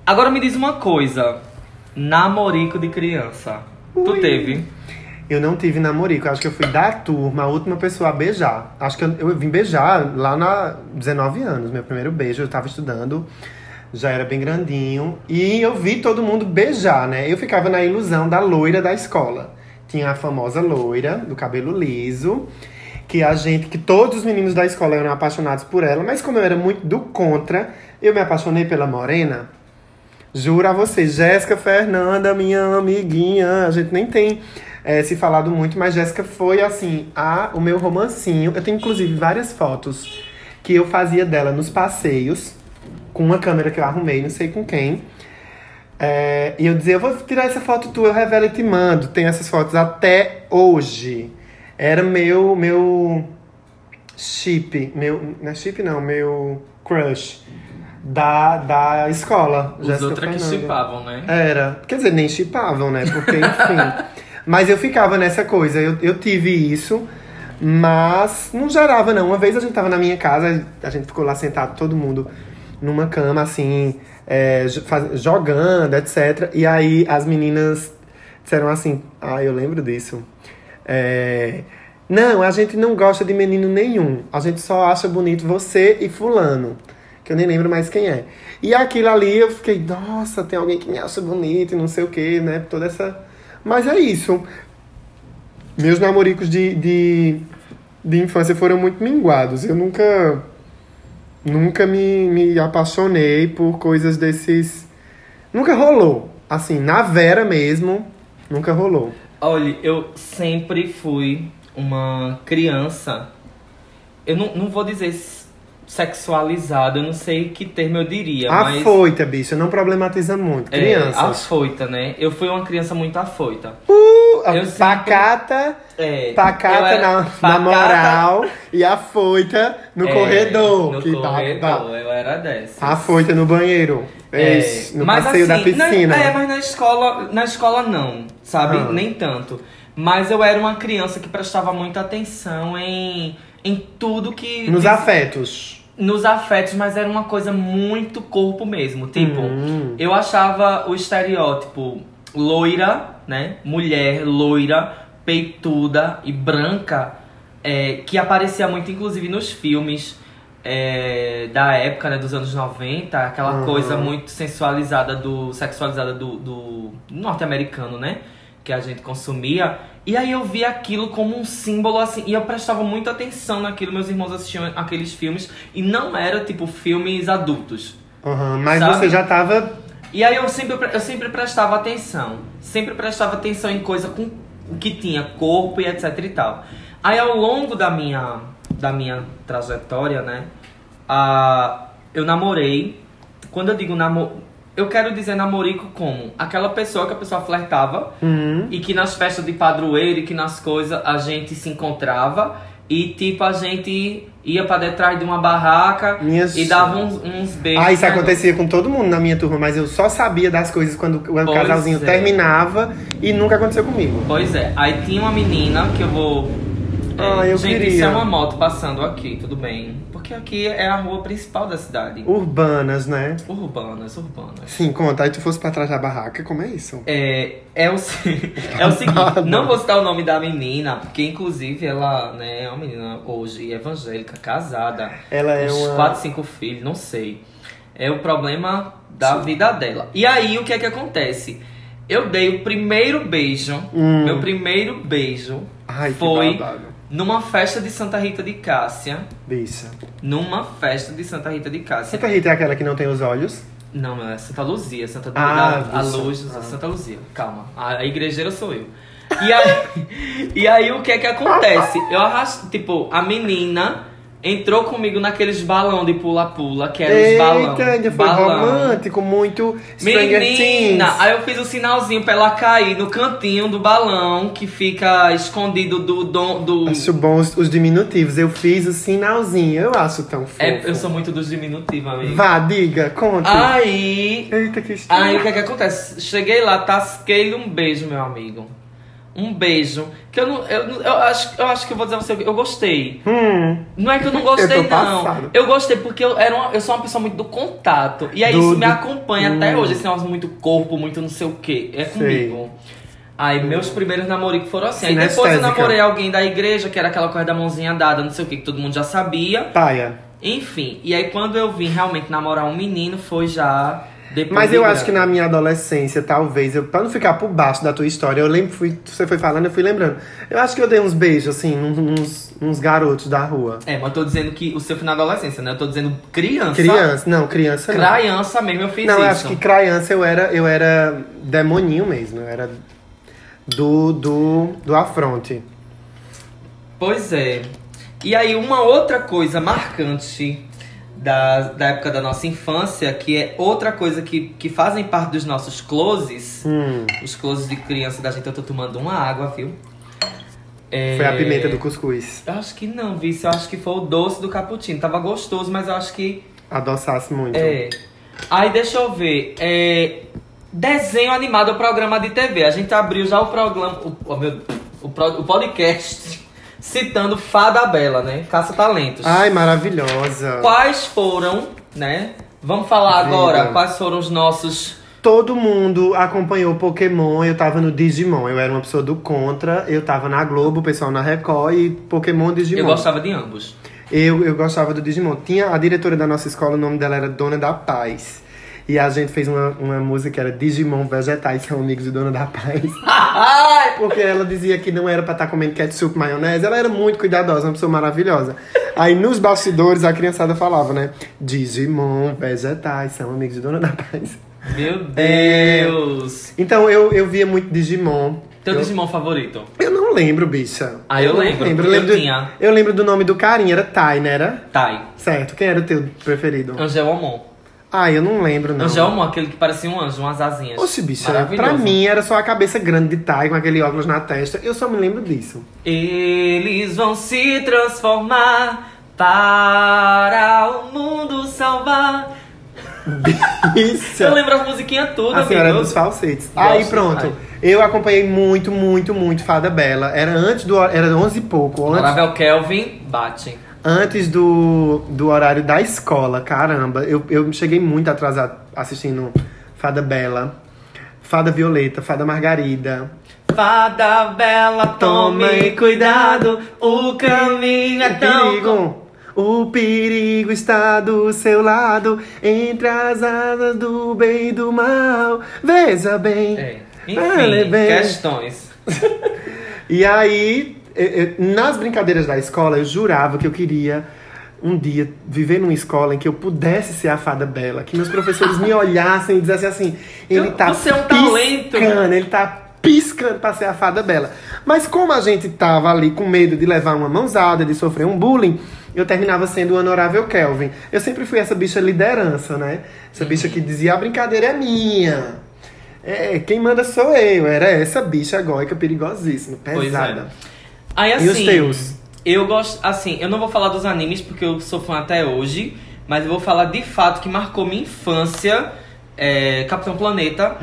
Agora me diz uma coisa. Namorico de criança. Tu Ui. teve? Eu não tive namorico, acho que eu fui da turma, a última pessoa a beijar. Acho que eu, eu vim beijar lá na 19 anos, meu primeiro beijo, eu tava estudando, já era bem grandinho. E eu vi todo mundo beijar, né? Eu ficava na ilusão da loira da escola. Tinha a famosa loira, do cabelo liso, que a gente, que todos os meninos da escola eram apaixonados por ela, mas como eu era muito do contra, eu me apaixonei pela morena. Juro a você, Jéssica Fernanda, minha amiguinha, a gente nem tem eh, se falado muito, mas Jéssica foi assim, a, o meu romancinho. Eu tenho inclusive várias fotos que eu fazia dela nos passeios, com uma câmera que eu arrumei, não sei com quem. É, e eu dizia, eu vou tirar essa foto tua, eu revelo e te mando. Tem essas fotos até hoje. Era meu, meu chip, meu, não é chip não, meu crush da, da escola. Os Jéssica outros que Fernanda. chipavam, né? Era. Quer dizer, nem chipavam, né? Porque, enfim. mas eu ficava nessa coisa. Eu, eu tive isso, mas não gerava, não. Uma vez a gente tava na minha casa, a gente ficou lá sentado, todo mundo numa cama, assim, é, jogando, etc. E aí as meninas disseram assim: Ah, eu lembro disso. É, não, a gente não gosta de menino nenhum. A gente só acha bonito você e fulano. Que eu nem lembro mais quem é. E aquilo ali eu fiquei, nossa, tem alguém que me acha bonito e não sei o que, né? Toda essa. Mas é isso. Meus namoricos de, de, de infância foram muito minguados. Eu nunca. Nunca me, me apaixonei por coisas desses. Nunca rolou. Assim, na Vera mesmo, nunca rolou. Olha, eu sempre fui uma criança. Eu não, não vou dizer sexualizada, eu não sei que termo eu diria, mas. Afoita, bicho, não problematiza muito. É, Crianças. afoita, né? Eu fui uma criança muito afoita. Uh, eu sempre- pacata, É, pacata era- na, na pacata- moral e afoita no é, corredor. No que tá- corredor, tá- eu era dessa. Afoita no banheiro. É, Esse, no mas passeio da assim, na- piscina. é, mas na escola, na escola não, sabe? Ah. Nem tanto. Mas eu era uma criança que prestava muita atenção em, em tudo que. Nos diz- afetos. Nos afetos, mas era uma coisa muito corpo mesmo. Tipo, Hum. eu achava o estereótipo loira, né? Mulher loira, peituda e branca, é, que aparecia muito, inclusive, nos filmes é, da época, né? Dos anos 90, aquela Uhum. coisa muito sensualizada do. sexualizada do, do norte-americano, né? Que a gente consumia. E aí eu via aquilo como um símbolo, assim, e eu prestava muita atenção naquilo. Meus irmãos assistiam aqueles filmes, e não era tipo filmes adultos. Aham, mas Sabe? você já tava. E aí eu sempre, eu sempre prestava atenção. Sempre prestava atenção em coisa com que tinha corpo e etc e tal. Aí ao longo da minha, da minha trajetória, né? a eu namorei. Quando eu digo namoro. Eu quero dizer namorico como aquela pessoa que a pessoa flertava Hum. e que nas festas de padroeiro e que nas coisas a gente se encontrava e tipo a gente ia pra detrás de uma barraca Minhas- e dava uns, uns beijos. Ah, isso né? acontecia com todo mundo na minha turma, mas eu só sabia das coisas quando o Pois casalzinho é. terminava e nunca aconteceu comigo. Pois é, aí tinha uma menina que eu vou. É, Ah, eu gente, queria. isso é uma moto passando aqui, tudo bem. Porque aqui é a rua principal da cidade. Urbanas, né? Urbanas, urbanas. Sim, conta. Aí tu fosse pra trás da barraca, como é isso? É, é, o, é o seguinte, não vou citar o nome da menina, porque inclusive ela né, é uma menina hoje evangélica, casada, Ela é uns uma. quatro, cinco filhos, não sei. É o problema da vida dela. E aí, o que é que acontece? Eu dei o primeiro beijo, Hum. meu primeiro beijo Ai, foi. Numa festa de Santa Rita de Cássia. Bicha. Numa festa de Santa Rita de Cássia. Santa Rita é aquela que não tem os olhos? Não, é Santa Luzia, Santa Ah, da, a luz, Ah. Santa Luzia. Calma, a, a igrejeira sou eu. E aí, e aí o que é que acontece? Eu arrasto, tipo, a menina entrou comigo naqueles balão de pula-pula, que eram os balão. Eita, ainda foi balão. romântico, muito Stranger Menina, Things. aí eu fiz o sinalzinho pra ela cair no cantinho do balão que fica escondido do dom do. Acho bom os, os diminutivos. Eu fiz o sinalzinho. Eu acho tão fofo. É, eu sou muito dos diminutivos, amigo. Vá, diga, conta. Aí Eita, que estranho. Aí o que é que acontece? Cheguei lá, tasquei-lhe um beijo, meu amigo. Um beijo. Que eu não. Eu, eu, acho, eu acho que eu vou dizer a você, eu gostei. Hum, Não é que eu não gostei, Eu não. Eu gostei porque eu, era uma- eu sou uma pessoa muito do contato. E aí Do- isso me do- acompanha Hum. até hoje, esse negócio muito corpo, muito não sei o quê. É Sei. comigo. Aí meus primeiros namoricos foram assim. Aí depois eu namorei alguém da igreja, que era aquela coisa da mãozinha dada, não sei o que, que todo mundo já sabia. paia. Enfim, e aí quando eu vim realmente namorar um menino, foi já depois Mas eu acho que na minha adolescência, talvez, eu, pra não ficar por baixo da tua história, eu lembro, fui, você foi falando, eu fui lembrando. Eu acho que eu dei uns beijos, assim, nos, nos garotos da rua. É, mas eu tô dizendo que o seu foi na adolescência, né? Eu tô dizendo criança. Criança, não, criança não. Criança mesmo, eu fiz Não, isso. eu acho que criança eu era, eu era demoninho mesmo, eu era do, do, do afronte. Pois é. E aí, uma outra coisa marcante da, da época da nossa infância, que é outra coisa que, que fazem parte dos nossos closes. Hum, Os closes de criança da gente, eu tô tomando uma água, viu? É, foi a pimenta do cuscuz. Eu acho que não, Vice. Eu acho que foi o doce do cappuccino. Tava gostoso, mas eu acho que. Adoçasse muito. É. Aí deixa eu ver. É, desenho animado é o programa de TV. A gente abriu já o programa. O, oh, meu, o, pro- o podcast citando Fada Bela, né? Caça Talentos. Ai, maravilhosa. Quais foram, né? Vamos falar Vida. agora quais foram os nossos. Todo mundo acompanhou Pokémon, eu tava no Digimon. Eu era uma pessoa do Contra, eu tava na Globo, o pessoal na Record e Pokémon Digimon. Eu gostava de ambos. Eu, eu gostava do Digimon. Tinha a diretora da nossa escola, o nome dela era Dona da Paz. E a gente fez uma, uma música que era Digimon Vegetais são amigos de Dona da Paz. Porque ela dizia que não era pra estar comendo ketchup, maionese. Ela era muito cuidadosa, uma pessoa maravilhosa. Aí nos bastidores a criançada falava, né? Digimon Vegetais são amigos de Dona da Paz. Meu É. Deus! Então eu, eu via muito Digimon. Teu eu, Digimon favorito? eu não lembro, bicha. Ah, eu não lembro, Eu porque lembro, eu do- tinha. eu lembro do nome do carinha, era Tai, né? Era? Tai. Certo. Quem era o teu preferido? Angelomon. Ah, eu não lembro, não. Angelomon, aquele que parecia um anjo, umas asinhas. Oxe, bicha, Maravilhoso. pra mim era só a cabeça grande de Tai com aquele óculos na testa. Eu só me lembro disso. Eles vão se transformar para o mundo salvar. Isso. Eu lembro as musiquinhas todas, A senhora amigo. dos falsetes. Gosto Aí pronto. Eu acompanhei muito, muito, muito Fada Bela. Era antes do era 11 e pouco, antes, Honorável Kelvin, bate. Antes do, do horário da escola. Caramba, eu, eu cheguei muito atrasado assistindo Fada Bela, Fada Violeta, Fada Margarida. Fada bela, tome cuidado, o caminho é tão... perigo, o perigo está do seu lado, entre as asas do bem e do mal. Veja bem. É. Vale Enfim, bem. questões. E aí, eu- eu- nas brincadeiras da escola, eu jurava que eu queria um dia viver numa escola em que eu pudesse ser a fada bela, que meus professores me olhassem e dissessem assim: ele tá você é um talento. piscando, ele tá piscando pra ser a fada bela. Mas como a gente tava ali com medo de levar uma mãozada, de sofrer um bullying, eu terminava sendo o honorável Kelvin. Eu sempre fui essa bicha liderança, né? Essa bicha que dizia a brincadeira é minha. É, quem manda sou eu. Era essa bicha góica perigosíssima, Pois pesada. Aí assim. E os teus? Eu gosto. Assim, eu não vou falar dos animes porque eu sou fã até hoje. Mas eu vou falar de fato que marcou minha infância. É, Capitão Planeta.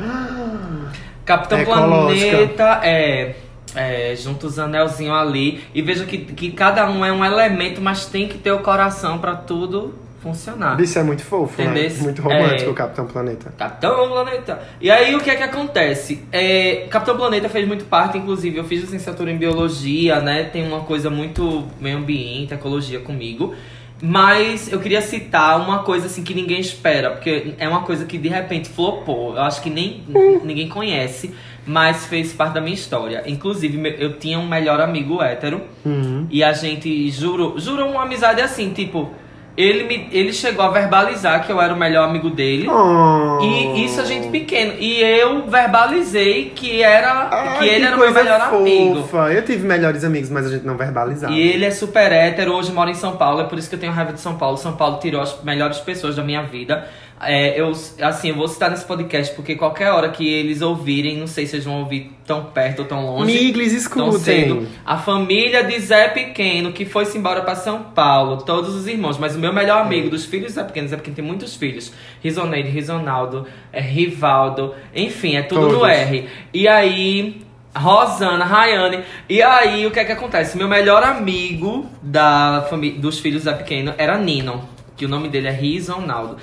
Capitão Ecológica. Planeta é. É, junta os anelzinhos ali. E veja que, que cada um é um elemento, mas tem que ter o coração pra tudo funcionar. Bicho é muito fofo, né? Muito romântico É. o Capitão Planeta. Capitão Planeta. E aí o que é que acontece? É, Capitão Planeta fez muito parte, inclusive eu fiz licenciatura em biologia, né? Tem uma coisa muito meio ambiente, ecologia comigo. Mas eu queria citar uma coisa assim que ninguém espera, porque é uma coisa que de repente flopou. Eu acho que nem ninguém conhece, mas fez parte da minha história. Inclusive, eu tinha um melhor amigo hétero Uhum. e a gente jurou, jurou uma amizade assim, tipo, ele me ele chegou a verbalizar que eu era o melhor amigo dele. Oh. E isso a gente pequeno. E eu verbalizei que era Ai, que ele que era o meu melhor amigo. fofa. Eu tive melhores amigos, mas a gente não verbalizava. E ele é super hétero, hoje mora em São Paulo, é por isso que eu tenho raiva de São Paulo. São Paulo tirou as melhores pessoas da minha vida. É, eu, assim, eu vou citar nesse podcast, porque qualquer hora que eles ouvirem, não sei se eles vão ouvir tão perto ou tão longe. Miglis, escutem. A família de Zé Pequeno, que foi-se embora pra São Paulo, todos os irmãos, mas o meu melhor amigo dos filhos de Zé Pequeno, Zé Pequeno tem muitos filhos. Risoneide, Risonaldo, é, Rivaldo, enfim, é tudo no Todos. R. E aí, Rosana, Rayane. E aí, o que é que acontece? Meu melhor amigo da família, dos filhos de Zé Pequeno era Nino, que o nome dele é Risonaldo.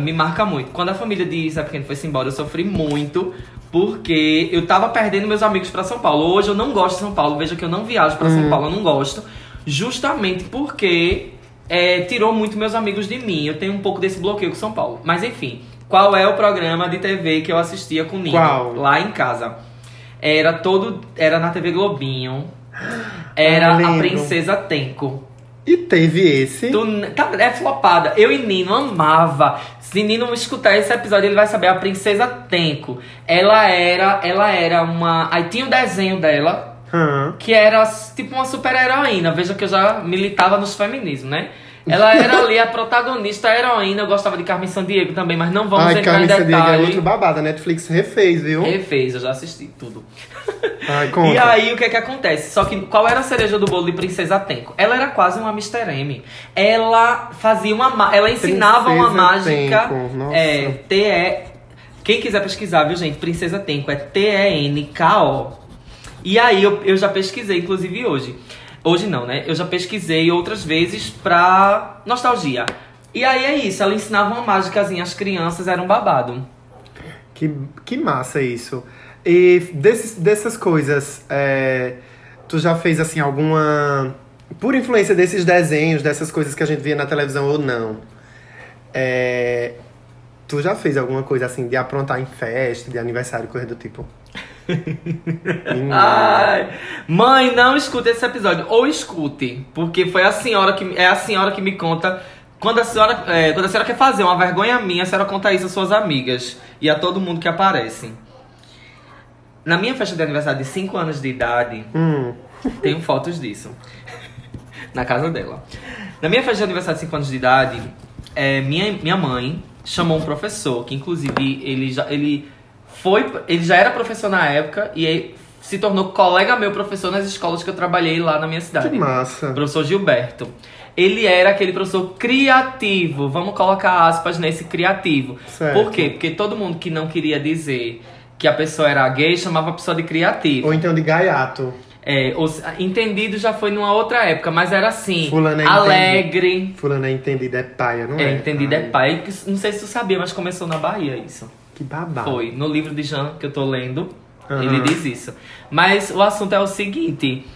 Me marca muito. Quando a família de Zé Pequeno foi-se embora, eu sofri muito. Porque eu tava perdendo meus amigos pra São Paulo. Hoje eu não gosto de São Paulo. Veja que eu não viajo pra São Paulo, eu não gosto. Justamente porque é, tirou muito meus amigos de mim. Eu tenho um pouco desse bloqueio com São Paulo. Mas enfim, qual é o programa de TV que eu assistia com Nino? Qual? Lá em casa. Era todo. Era na TV Globinho. Era a. Princesa Tenko. E teve esse. Tu, tá, é flopada. Eu e Nino amava. Se Nino escutar esse episódio, ele vai saber. A Princesa Tenko. Ela era. Ela era uma. Aí tinha o desenho dela, que era tipo uma super heroína. Veja que eu já militava nos feminismos, né? Ela era ali a protagonista, a heroína. Eu gostava de Carmen Sandiego também, mas não vamos Ai, entrar Carmen em Sandiego é detalhe. outro babado. A Netflix refez, viu? Refez, eu já assisti tudo. Ai, conta. E aí, o que é que acontece? Só que qual era a cereja do bolo de Princesa Tenko? Ela era quase uma Mr. M. Ela fazia uma. ma- Ela ensinava uma Princesa mágica. Tenko, nossa. É, T-E. Quem quiser pesquisar, viu, gente? Princesa Tenko é T-E-N-K-O. E aí, eu, eu já pesquisei, inclusive hoje. Hoje não, né? Eu já pesquisei outras vezes pra nostalgia. E aí é isso, ela ensinava uma mágicazinha às crianças, era um babado. Que, que massa isso. E desses, dessas coisas, é, tu já fez assim alguma. Por influência desses desenhos, dessas coisas que a gente via na televisão ou não? é, tu já fez alguma coisa assim de aprontar em festa, de aniversário, coisa do tipo? Menina. Ai, mãe, não escute esse episódio. Ou escute, porque foi a senhora que é a senhora que me conta. Quando a senhora, é, quando a senhora quer fazer uma vergonha minha, a senhora conta isso às suas amigas e a todo mundo que aparece. Na minha festa de aniversário de 5 anos de idade, Hum, tenho fotos disso. Na casa dela. Na minha festa de aniversário de 5 anos de idade, é, minha, minha mãe chamou um professor, que inclusive ele já, ele foi. Ele já era professor na época e se tornou colega meu professor nas escolas que eu trabalhei lá na minha cidade. que massa. Professor Gilberto. Ele era aquele professor criativo. Vamos colocar aspas nesse criativo. Certo. Por quê? Porque todo mundo que não queria dizer que a pessoa era gay chamava a pessoa de criativo. Ou então de gaiato. É, os- entendido já foi numa outra época, mas era assim, Fulano é alegre. Fulano é entendido, é paia, não é? É, entendido é Ai, pai. que- Não sei se tu sabia, mas começou na Bahia isso. Que babado. Foi. No livro de Jean que eu tô lendo, Aham. ele diz isso. Mas o assunto é o seguinte.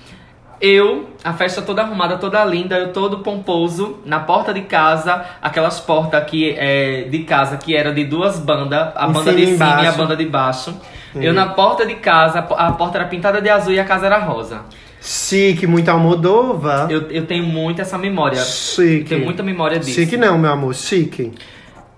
Eu, a festa toda arrumada, toda linda, eu todo pomposo, na porta de casa, aquelas portas aqui é, de casa que era de duas bandas, a Em banda cima de cima e a banda de baixo. Eu na porta de casa, a porta era pintada de azul e a casa era rosa. Chique, muito Almodova. Eu, eu tenho muito essa memória. Chique. Tenho muita memória disso. Chique não, meu amor, chique.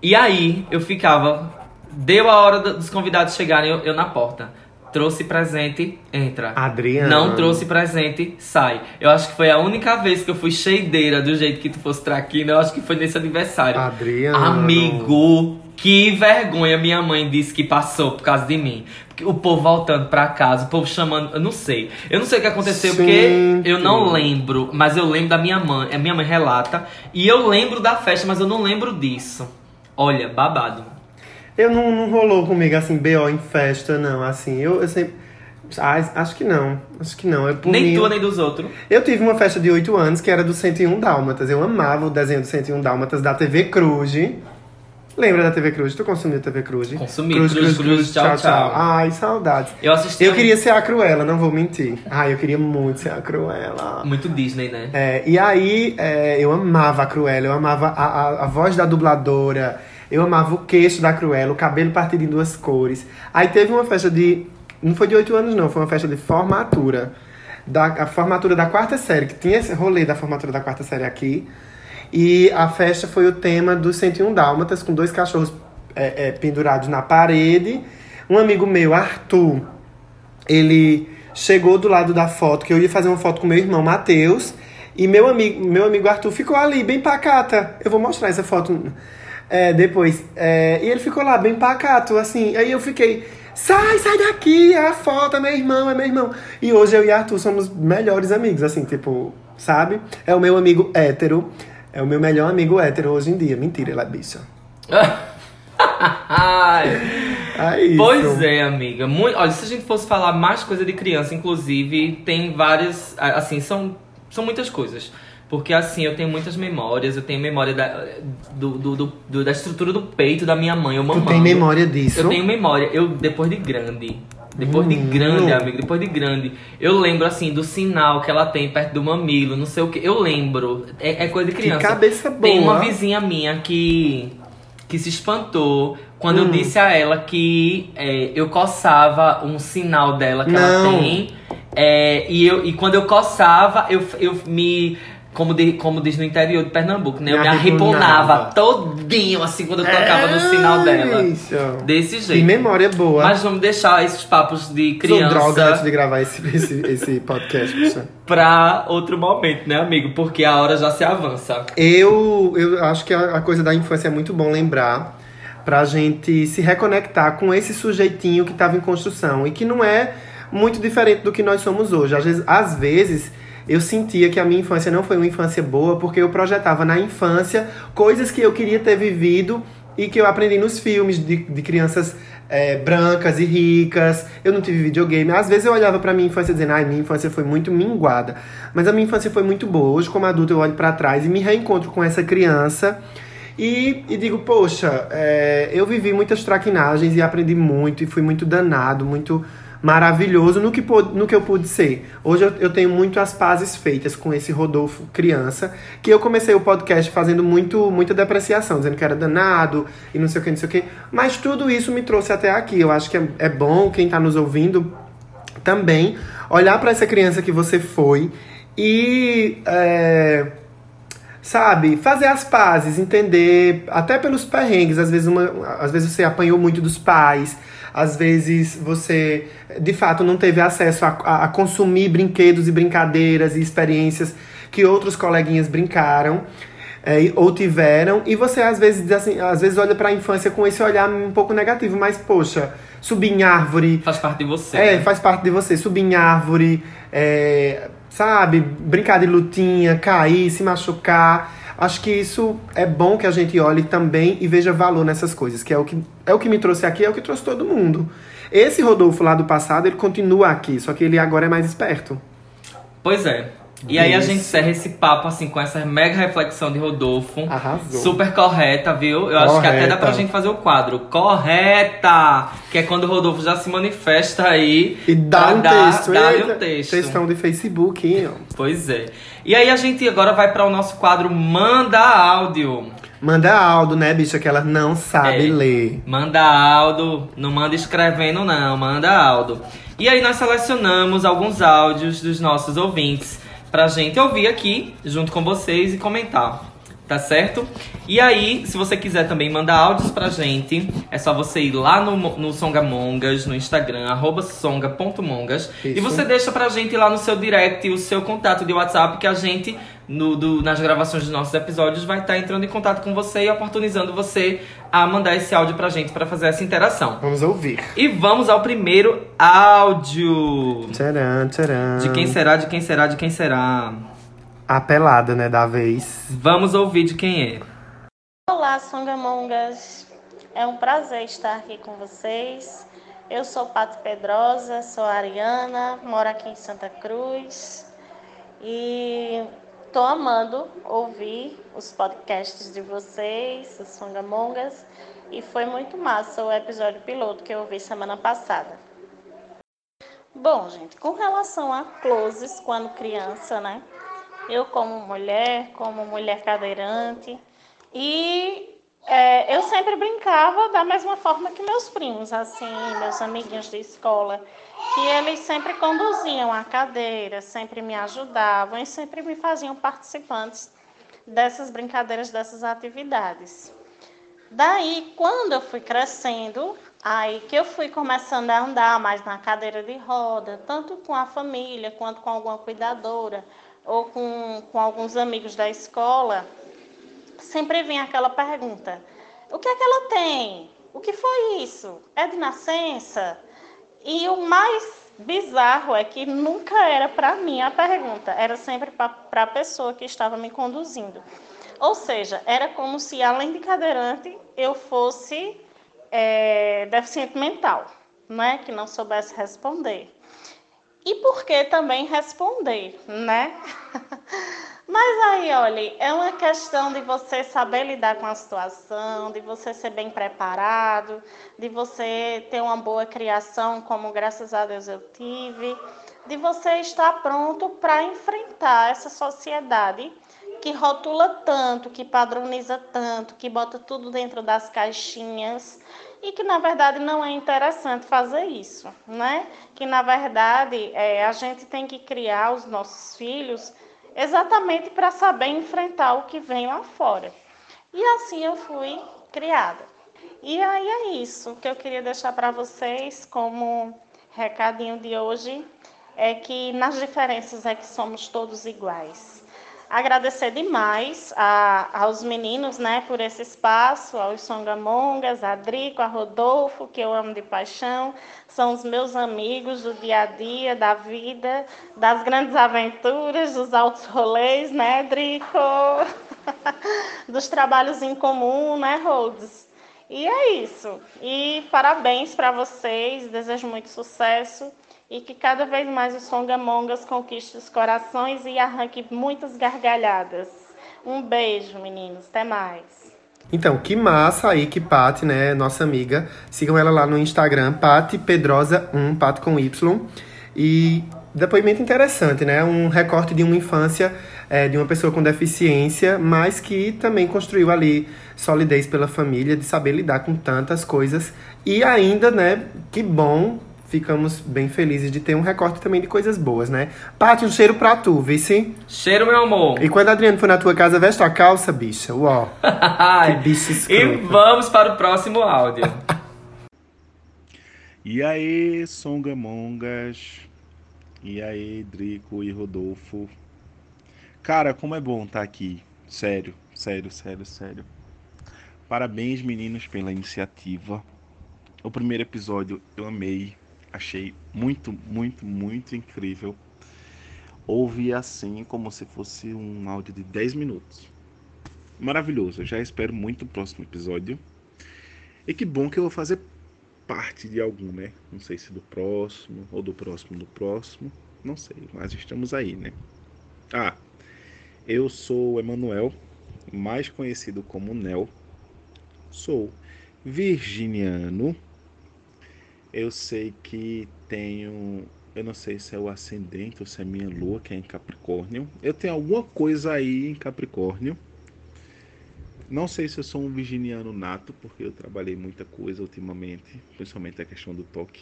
E aí eu ficava. Deu a hora do- dos convidados chegarem, eu, eu na porta. Trouxe presente, entra. Adriana. Não trouxe presente, sai. Eu acho que foi a única vez que eu fui cheideira do jeito que tu fosse traquina. Eu acho que foi nesse aniversário. Adriana. Amigo, que vergonha minha mãe disse que passou por causa de mim. O povo voltando pra casa, o povo chamando. Eu não sei. Eu não sei o que aconteceu, Gente. porque eu não lembro. Mas eu lembro da minha mãe. A minha mãe relata. E eu lembro da festa, mas eu não lembro disso. Olha, babado. Eu não, não rolou comigo assim, BO em festa, não. Assim, eu, eu sempre. Ah, acho que não. Acho que não. Eu, nem mim, tua, nem dos outros. Eu tive uma festa de 8 anos que era do 101 Dálmatas. Eu amava o desenho do 101 Dálmatas da TV Cruz. Lembra da TV Cruz? Tu consumiu TV Cruz? Consumi. Cruz, Cruz, tchau, tchau. Ai, saudades. Eu assisti. Eu um- queria ser a Cruella, não vou mentir. Ai, eu queria muito ser a Cruella. Muito Disney, né? É, e aí, é, eu amava a Cruella, eu amava a, a, a voz da dubladora, eu amava o queixo da Cruella, o cabelo partido em duas cores. Aí teve uma festa de. Não foi de 8 anos, não, foi uma festa de formatura. Da, a formatura da quarta série, que tinha esse rolê da formatura da quarta série aqui. E a festa foi o tema dos 101 Dálmatas, com dois cachorros é, é, pendurados na parede. Um amigo meu, Arthur, ele chegou do lado da foto, que eu ia fazer uma foto com meu irmão Matheus, e meu amigo, meu amigo Arthur ficou ali, bem pacata. Eu vou mostrar essa foto é, depois. É, e ele ficou lá, bem pacato, assim. Aí eu fiquei, sai, sai daqui, é a foto, é meu irmão, é meu irmão. E hoje eu e Arthur somos melhores amigos, assim, tipo, sabe? É o meu amigo hétero, é o meu melhor amigo hétero hoje em dia. Mentira, ele é bicha. Ai. É. Pois é, amiga. Muito, olha, se a gente fosse falar mais coisa de criança, inclusive, tem várias. Assim, são, são muitas coisas. Porque assim, eu tenho muitas memórias, eu tenho memória da, do, do, do- da estrutura do peito da minha mãe. Eu Tu mamando. tem memória disso? Eu tenho memória. Eu, depois de grande. Depois de Hum. grande, amigo, depois de grande. Eu lembro, assim, do sinal que ela tem perto do mamilo, não sei o que. Eu lembro. É, é coisa de criança. cabeça boa. Tem uma vizinha minha que, que se espantou quando Hum. eu disse a ela que é, eu coçava um sinal dela que Não. ela tem. É, e, eu, e quando eu coçava, eu, eu me. Como, de, como diz no interior de Pernambuco, né? Eu Me me arrebonava todinho, assim, quando eu tocava no sinal dela. Isso. Desse Que jeito. memória boa. Mas vamos deixar esses papos de Sou criança droga antes de gravar esse, esse, esse podcast, pra outro momento, né, amigo? Porque a hora já se avança. Eu, eu acho que a, a coisa da infância é muito bom lembrar pra gente se reconectar com esse sujeitinho que estava em construção e que não é muito diferente do que nós somos hoje. Às vezes, às vezes eu sentia que a minha infância não foi uma infância boa porque eu projetava na infância coisas que eu queria ter vivido e que eu aprendi nos filmes de, de crianças é, brancas e ricas. Eu não tive videogame. Às vezes eu olhava pra minha infância dizendo, ai, minha infância foi muito minguada. Mas a minha infância foi muito boa. Hoje, como adulto, eu olho pra trás e me reencontro com essa criança. E, e digo, poxa, é, eu vivi muitas traquinagens e aprendi muito, e fui muito danado, muito maravilhoso no que, no que eu pude ser. Hoje eu, eu tenho muito as pazes feitas com esse Rodolfo criança, que eu comecei o podcast fazendo muito, muita depreciação, dizendo que era danado e não sei o que, não sei o que. Mas tudo isso me trouxe até aqui. Eu acho que é, é bom quem tá nos ouvindo também olhar para essa criança que você foi e. é, sabe, fazer as pazes, entender, até pelos perrengues, às vezes, uma, às vezes você apanhou muito dos pais, às vezes você, de fato, não teve acesso a, a- a consumir brinquedos e brincadeiras e experiências que outros coleguinhas brincaram. é, ou tiveram, e você às vezes assim, às vezes olha pra infância com esse olhar um pouco negativo, mas poxa, subir em árvore, Faz parte de você. é, né? faz parte de você. Subir em árvore, é, sabe? Brincar de lutinha, cair, se machucar. Acho que isso é bom que a gente olhe também e veja valor nessas coisas, que é o que, é o que me trouxe aqui, é o que trouxe todo mundo. Esse Rodolfo lá do passado, ele continua aqui, só que ele agora é mais esperto. Pois é. E aí a gente encerra esse papo assim com essa mega reflexão de Rodolfo. Arrasou. Super correta, viu? Eu acho que até dá pra gente fazer o quadro. Correta! Que é quando o Rodolfo já se manifesta aí. E dá um dar- texto. Dá-lhe eita, um texto. Textão de Facebook, hein. Pois é. E aí a gente agora vai para o nosso quadro Manda Áudio. Manda áudio, né, bicha, que ela não sabe É. ler. Manda áudio, não manda escrevendo não, manda áudio. E aí nós selecionamos alguns áudios dos nossos ouvintes pra gente ouvir aqui junto com vocês e comentar. Tá certo? E aí, se você quiser também mandar áudios pra gente, é só você ir lá no, no Songamongas, no Instagram, arroba songa.mongas. E você deixa pra gente lá no seu direct o seu contato de WhatsApp que a gente, no, do- nas gravações dos nossos episódios, vai estar entrando em contato com você e oportunizando você a mandar esse áudio pra gente pra fazer essa interação. Vamos ouvir. E vamos ao primeiro áudio. Tcharam, tcharam. De quem será, de quem será, de quem será? A pelada, né, da vez. Vamos ouvir de quem é. Olá, Songamongas. É um prazer estar aqui com vocês. Eu sou Pato Pedrosa, sou Ariana, moro aqui em Santa Cruz e estou amando ouvir os podcasts de vocês, os Songamongas, e foi muito massa o episódio piloto que eu ouvi semana passada. Bom, gente, com relação a closes quando criança, né? Eu como mulher, como mulher cadeirante, e é, eu sempre brincava da mesma forma que meus primos, assim, meus amiguinhos de escola, que eles sempre conduziam a cadeira, sempre me ajudavam e sempre me faziam participantes dessas brincadeiras, dessas atividades. Daí, quando eu fui crescendo, aí que eu fui começando a andar mais na cadeira de roda, tanto com a família quanto com alguma cuidadora ou com, com alguns amigos da escola, sempre vem aquela pergunta: o que é que ela tem? O que foi isso? É de nascença? E o mais bizarro é que nunca era para mim a pergunta, era sempre para a pessoa que estava me conduzindo. Ou seja, era como se, além de cadeirante, eu fosse é, deficiente mental, né? que não soubesse responder. E por que também responder, né? Mas aí, olha, é uma questão de você saber lidar com a situação, de você ser bem preparado, de você ter uma boa criação, como graças a Deus eu tive, de você estar pronto para enfrentar essa sociedade que rotula tanto, que padroniza tanto, que bota tudo dentro das caixinhas e que na verdade não é interessante fazer isso, né? Que na verdade é, a gente tem que criar os nossos filhos exatamente para saber enfrentar o que vem lá fora. E assim eu fui criada. E aí é isso que eu queria deixar para vocês como recadinho de hoje é que nas diferenças é que somos todos iguais. Agradecer demais a, aos meninos, né, por esse espaço, aos Songamongas, a Drico, a Rodolfo, que eu amo de paixão, são os meus amigos do dia a dia, da vida, das grandes aventuras, dos altos rolês, né, Drico? Dos trabalhos em comum, né, Rhodes? E é isso. E parabéns para vocês, desejo muito sucesso e que cada vez mais os Songamongas conquiste os corações e arranque muitas gargalhadas. Um beijo, meninos. Até mais. Então, que massa aí que Paty, né, nossa amiga. Sigam ela lá no Instagram, Paty Pedrosa 1, Paty com Y. E depoimento interessante, né? Um recorte de uma infância é, de uma pessoa com deficiência, mas que também construiu ali solidez pela família, de saber lidar com tantas coisas. E ainda, né, que bom ficamos bem felizes de ter um recorte também de coisas boas, né? Paty, um cheiro pra tu, vice? Cheiro, meu amor. E quando a Adriano for na tua casa, veste a calça, bicha. Uó. que bicho escroto. E vamos para o próximo áudio. e aí, Songamongas. E aí, Drico e Rodolfo. Cara, como é bom estar tá aqui. Sério, sério, sério, sério. Parabéns, meninos, pela iniciativa. O primeiro episódio eu amei. Achei muito, muito, muito incrível. Ouvi assim como se fosse um áudio de 10 minutos. Maravilhoso. Eu já espero muito o próximo episódio. E que bom que eu vou fazer parte de algum, né? Não sei se do próximo ou do próximo do próximo. Não sei, mas estamos aí, né? Ah, eu sou o Emanuel, mais conhecido como Nel. Sou virginiano eu sei que tenho. Eu não sei se é o ascendente ou se é minha lua, que é em Capricórnio. Eu tenho alguma coisa aí em Capricórnio. Não sei se eu sou um virginiano nato, porque eu trabalhei muita coisa ultimamente, principalmente a questão do toque.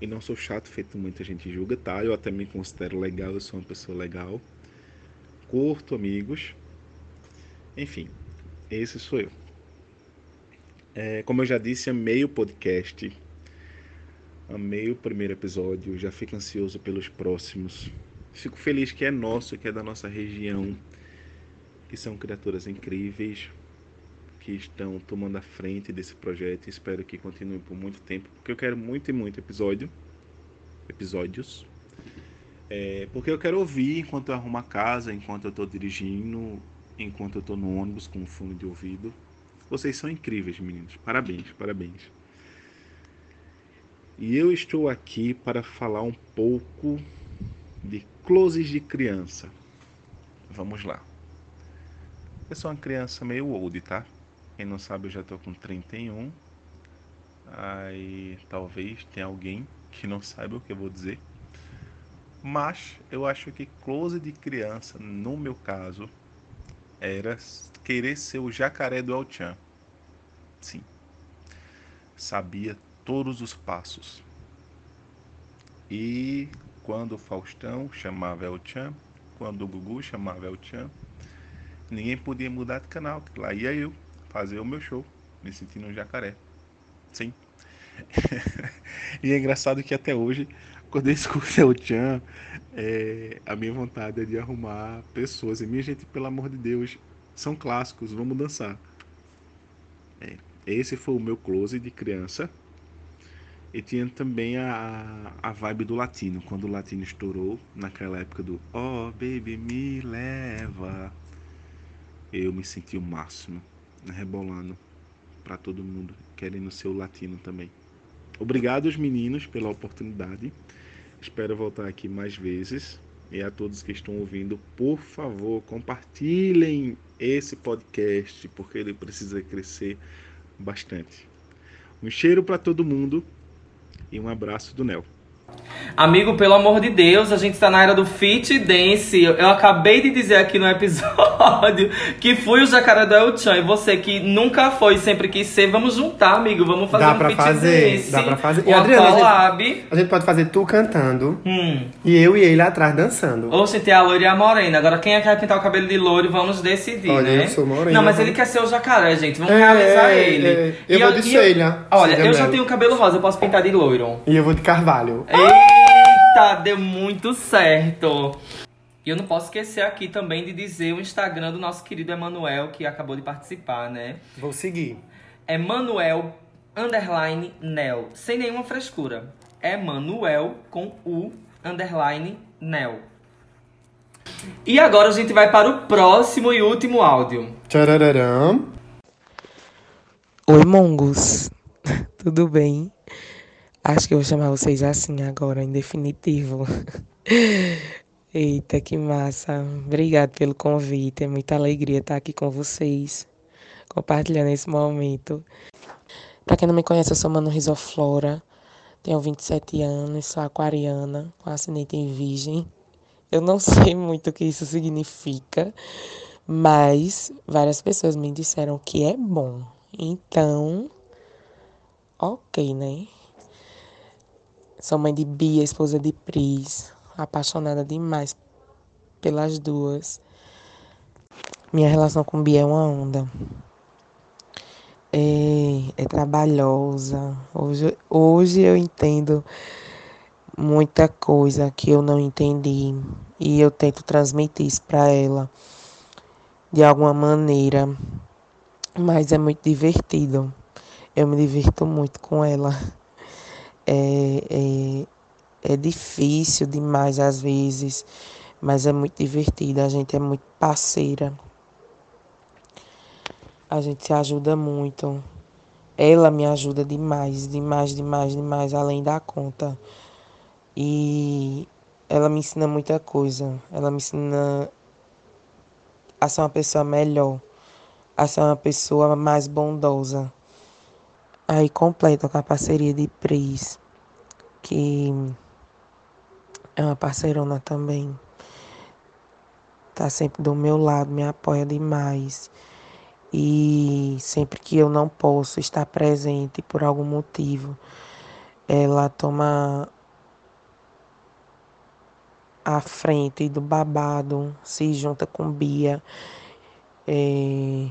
E não sou chato, feito muita gente julga, tá? Eu até me considero legal, eu sou uma pessoa legal. Curto amigos. Enfim, esse sou eu. É, como eu já disse, amei o podcast. Amei o primeiro episódio, já fico ansioso pelos próximos. Fico feliz que é nosso, que é da nossa região, que são criaturas incríveis, que estão tomando a frente desse projeto. Espero que continue por muito tempo, porque eu quero muito e muito episódio, episódios. É, porque eu quero ouvir enquanto eu arrumo a casa, enquanto eu estou dirigindo, enquanto eu estou no ônibus com fone de ouvido. Vocês são incríveis, meninos. Parabéns, parabéns. E eu estou aqui para falar um pouco de closes de criança. Vamos lá. Eu sou uma criança meio old, tá? Quem não sabe, eu já estou com 31. Aí talvez tenha alguém que não saiba o que eu vou dizer. Mas eu acho que close de criança, no meu caso, era querer ser o jacaré do El Chan. Sim. Sabia todos os passos. E quando Faustão chamava El Chan, quando o Gugu chamava El Chan, ninguém podia mudar de canal, lá ia eu fazer o meu show, me sentindo um jacaré. Sim. e é engraçado que até hoje, quando eu escuto El Chan, é, a minha vontade é de arrumar pessoas. E minha gente, pelo amor de Deus, são clássicos, vamos dançar. É, esse foi o meu close de criança. E tinha também a, a vibe do latino, quando o latino estourou, naquela época do Oh, baby, me leva. Eu me senti o máximo, rebolando para todo mundo, querendo ser o latino também. Obrigado aos meninos pela oportunidade. Espero voltar aqui mais vezes. E a todos que estão ouvindo, por favor, compartilhem esse podcast, porque ele precisa crescer bastante. Um cheiro para todo mundo e um abraço do Nel. Amigo, pelo amor de Deus, a gente tá na era do fit dance. Eu, eu acabei de dizer aqui no episódio que fui o jacaré do El Chan. E você que nunca foi, sempre quis ser, vamos juntar, amigo. Vamos fazer Dá um pra fit fazer, dance. dá pra fazer. E, Adriana, a gente- collab. A gente pode fazer tu cantando Hum. e eu e ele atrás dançando. Ou se tem a loira e a morena. Agora, quem é que vai pintar o cabelo de loiro, vamos decidir, Olha, né? eu sou morena, Não, mas ele quer ser o jacaré, gente. Vamos É, realizar é, ele. é. Eu E vou de Sheila. Olha, eu já tenho cabelo rosa, eu posso pintar de loiro. E eu vou de carvalho. Eita, deu muito certo. E eu não posso esquecer aqui também de dizer o Instagram do nosso querido Emanuel, que acabou de participar, né? Vou seguir. Emanuel underline Nel. Sem nenhuma frescura. Emanuel com U underline Nel. E agora a gente vai para o próximo e último áudio. Tchararam. Oi, mongos. Tudo bem? Acho que eu vou chamar vocês assim agora, em definitivo. Eita, que massa. Obrigado pelo convite. É muita alegria estar aqui com vocês, compartilhando esse momento. Pra quem não me conhece, eu sou Mano Risoflora. Tenho 27 anos, sou aquariana, com ascendente em virgem. Eu não sei muito o que isso significa, mas várias pessoas me disseram que é bom. Então, ok, né? Sou mãe de Bia, esposa de Pris, apaixonada demais pelas duas. Minha relação com Bia é uma onda. É, é trabalhosa. Hoje, hoje eu entendo muita coisa que eu não entendi e eu tento transmitir isso para ela de alguma maneira, mas é muito divertido. Eu me divirto muito com ela. É, é, é difícil demais às vezes, mas é muito divertido. A gente é muito parceira. A gente se ajuda muito. Ela me ajuda demais, demais, demais, demais, além da conta. E ela me ensina muita coisa. Ela me ensina a ser uma pessoa melhor, a ser uma pessoa mais bondosa. Aí completa com a parceria de Pris, que é uma parceirona também. Tá sempre do meu lado, me apoia demais. E sempre que eu não posso estar presente por algum motivo, ela toma à frente do babado, se junta com Bia. É,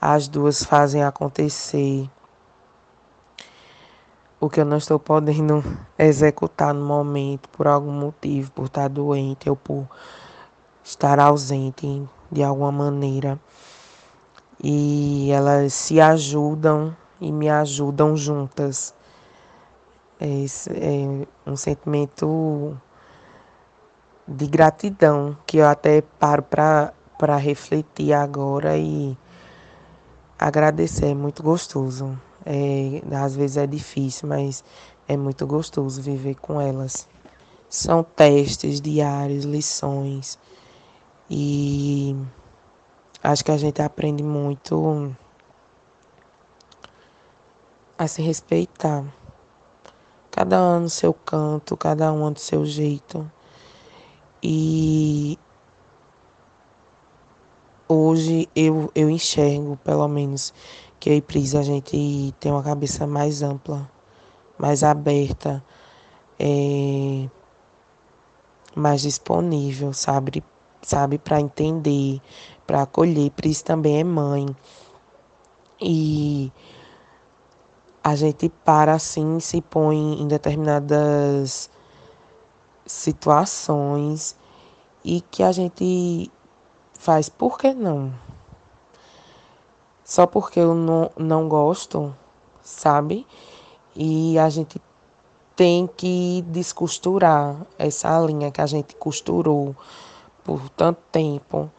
as duas fazem acontecer o que eu não estou podendo executar no momento por algum motivo, por estar doente ou por estar ausente de alguma maneira. E elas se ajudam e me ajudam juntas. Esse é um sentimento de gratidão que eu até paro para refletir agora e agradecer. É muito gostoso. É, às vezes é difícil, mas é muito gostoso viver com elas. São testes diários, lições. E acho que a gente aprende muito a se respeitar. Cada um no seu canto, cada um do seu jeito. E hoje eu, eu enxergo, pelo menos, que eu e Pris a gente tem uma cabeça mais ampla, mais aberta, é, mais disponível, sabe? Sabe, para entender, para acolher. Pris também é mãe. E a gente para assim, se põe em determinadas situações e que a gente faz, por que não? Só porque eu não, não gosto, sabe? E a gente tem que descosturar essa linha que a gente costurou por tanto tempo,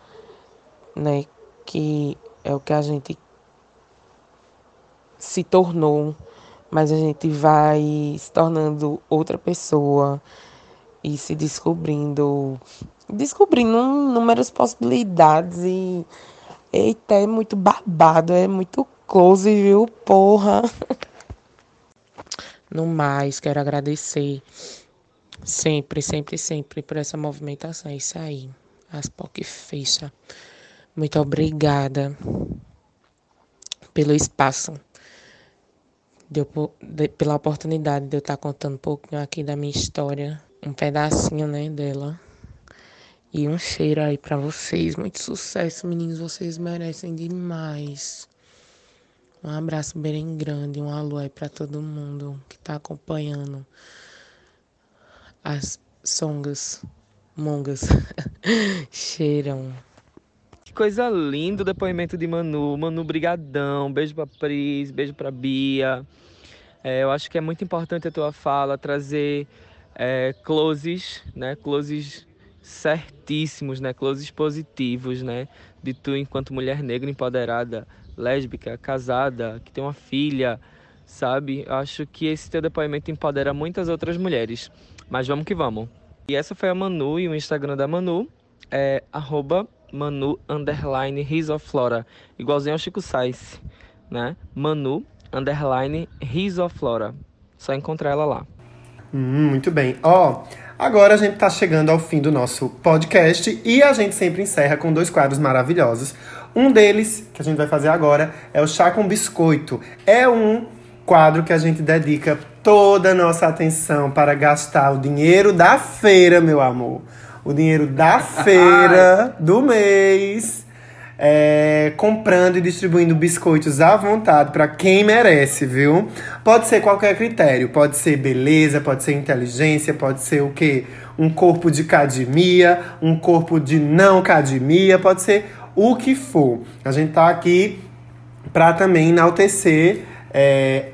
né? Que é o que a gente se tornou, mas a gente vai se tornando outra pessoa e se descobrindo, descobrindo inúmeras possibilidades e eita, é muito babado, é muito close, viu? Porra. No mais, quero agradecer sempre, sempre, sempre por essa movimentação. É isso aí. As POC fecha. Muito obrigada pelo espaço. Deu, de, pela oportunidade de eu estar contando um pouquinho aqui da minha história, um pedacinho, né, dela. E um cheiro aí para vocês. Muito sucesso, meninos. Vocês merecem demais. Um abraço bem grande, um alô aí para todo mundo que tá acompanhando as songas, mongas. Cheiram. Que coisa linda o depoimento de Manu. Manu, brigadão. Beijo pra Pris, beijo pra Bia. É, eu acho que é muito importante a tua fala, trazer é, closes, né? Closes certíssimos, né? Closes positivos, né? De tu enquanto mulher negra empoderada, lésbica, casada, que tem uma filha, sabe? Acho que esse teu depoimento empodera muitas outras mulheres. Mas vamos que vamos. E essa foi a Manu e o Instagram da Manu é arroba Manu underline igualzinho ao Chico Sainz, né? Manu underline. Só encontrar ela lá. Hum, muito bem. Ó, agora a gente tá chegando ao fim do nosso podcast e a gente sempre encerra com dois quadros maravilhosos. Um deles, que a gente vai fazer agora, é o Chá com Biscoito. É um quadro que a gente dedica toda a nossa atenção para gastar o dinheiro da feira, meu amor. O dinheiro da feira do mês. É, comprando e distribuindo biscoitos à vontade para quem merece, viu? Pode ser qualquer critério, pode ser beleza, pode ser inteligência, pode ser o quê? Um corpo de academia, um corpo de não academia, pode ser o que for. A gente tá aqui para também enaltecer é,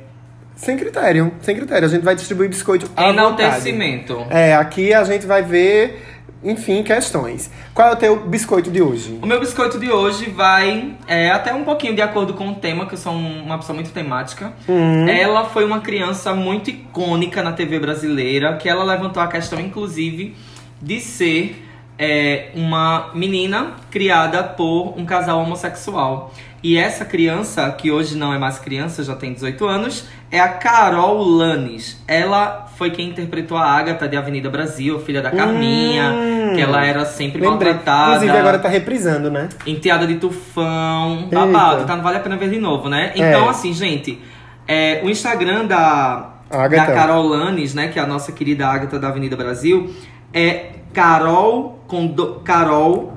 sem critério, sem critério. A gente vai distribuir biscoito à Enaltecimento. vontade. É, aqui a gente vai ver, enfim, questões. Qual é o teu biscoito de hoje? O meu biscoito de hoje vai é, até um pouquinho de acordo com o tema, que eu sou um- uma pessoa muito temática. Hum. Ela foi uma criança muito icônica na TV brasileira, que ela levantou a questão, inclusive, de ser é, uma menina criada por um casal homossexual. E essa criança, que hoje não é mais criança, já tem 18 anos, é a Carol Lanes. Ela foi quem interpretou a Agatha de Avenida Brasil, filha da Carminha, Hum. que ela era sempre Lembrei. maltratada. Inclusive agora tá reprisando, né? Enteada de tufão, Eita. babado, tá? Não vale a pena ver de novo, né? É. Então, assim, gente, é, o Instagram da, Agatha. da Carol Lanes, né? Que é a nossa querida Agatha da Avenida Brasil, é Carol com do, Carol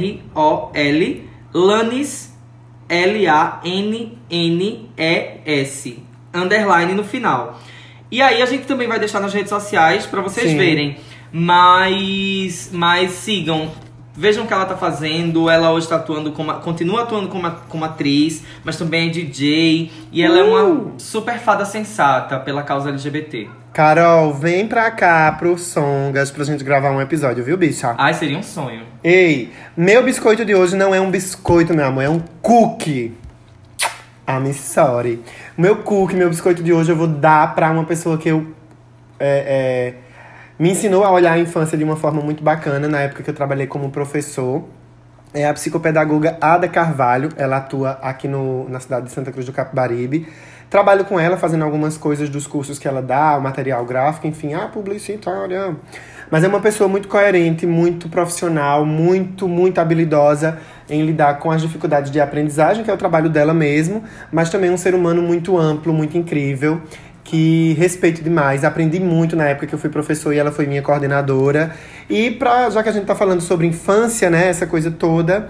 K-A-R-O-L Lanes L-A-N-N-E-S underline no final. E aí a gente também vai deixar nas redes sociais pra vocês Sim. verem. Mas, mas sigam. Vejam o que ela tá fazendo. Ela hoje tá atuando como. Continua atuando como, como atriz, mas também é DJ. E ela é Uh! uma super fada sensata pela causa LGBT. Carol, vem pra cá pro Songas pra gente gravar um episódio, viu, bicha? Ai, seria um sonho. Ei, meu biscoito de hoje não é um biscoito, meu amor, é um cookie. I'm sorry. Meu cookie, meu biscoito de hoje eu vou dar pra uma pessoa que eu é, é, me ensinou a olhar a infância de uma forma muito bacana na época que eu trabalhei como professor. É a psicopedagoga Ada Carvalho. Ela atua aqui no, na cidade de Santa Cruz do Capibaribe. Trabalho com ela fazendo algumas coisas dos cursos que ela dá, o material gráfico, enfim, a publicitária. Mas é uma pessoa muito coerente, muito profissional, muito, muito habilidosa em lidar com as dificuldades de aprendizagem, que é o trabalho dela mesmo, mas também um ser humano muito amplo, muito incrível, que respeito demais. Aprendi muito na época que eu fui professor e ela foi minha coordenadora. E pra, já que a gente tá falando sobre infância, né, essa coisa toda,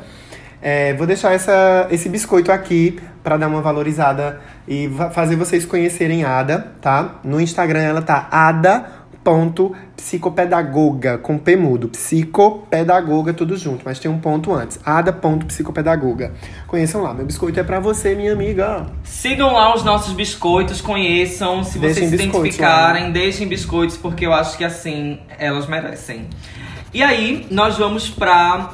é, vou deixar essa, esse biscoito aqui para dar uma valorizada e fazer vocês conhecerem a Ada, tá? No Instagram ela tá ada.psicopedagoga, com P mudo. Psicopedagoga, tudo junto, mas tem um ponto antes. ada.psicopedagoga. Conheçam lá, meu biscoito é para você, minha amiga. Sigam lá os nossos biscoitos, conheçam. Se vocês se identificarem, deixem biscoitos, porque eu acho que assim elas merecem. E aí, nós vamos pra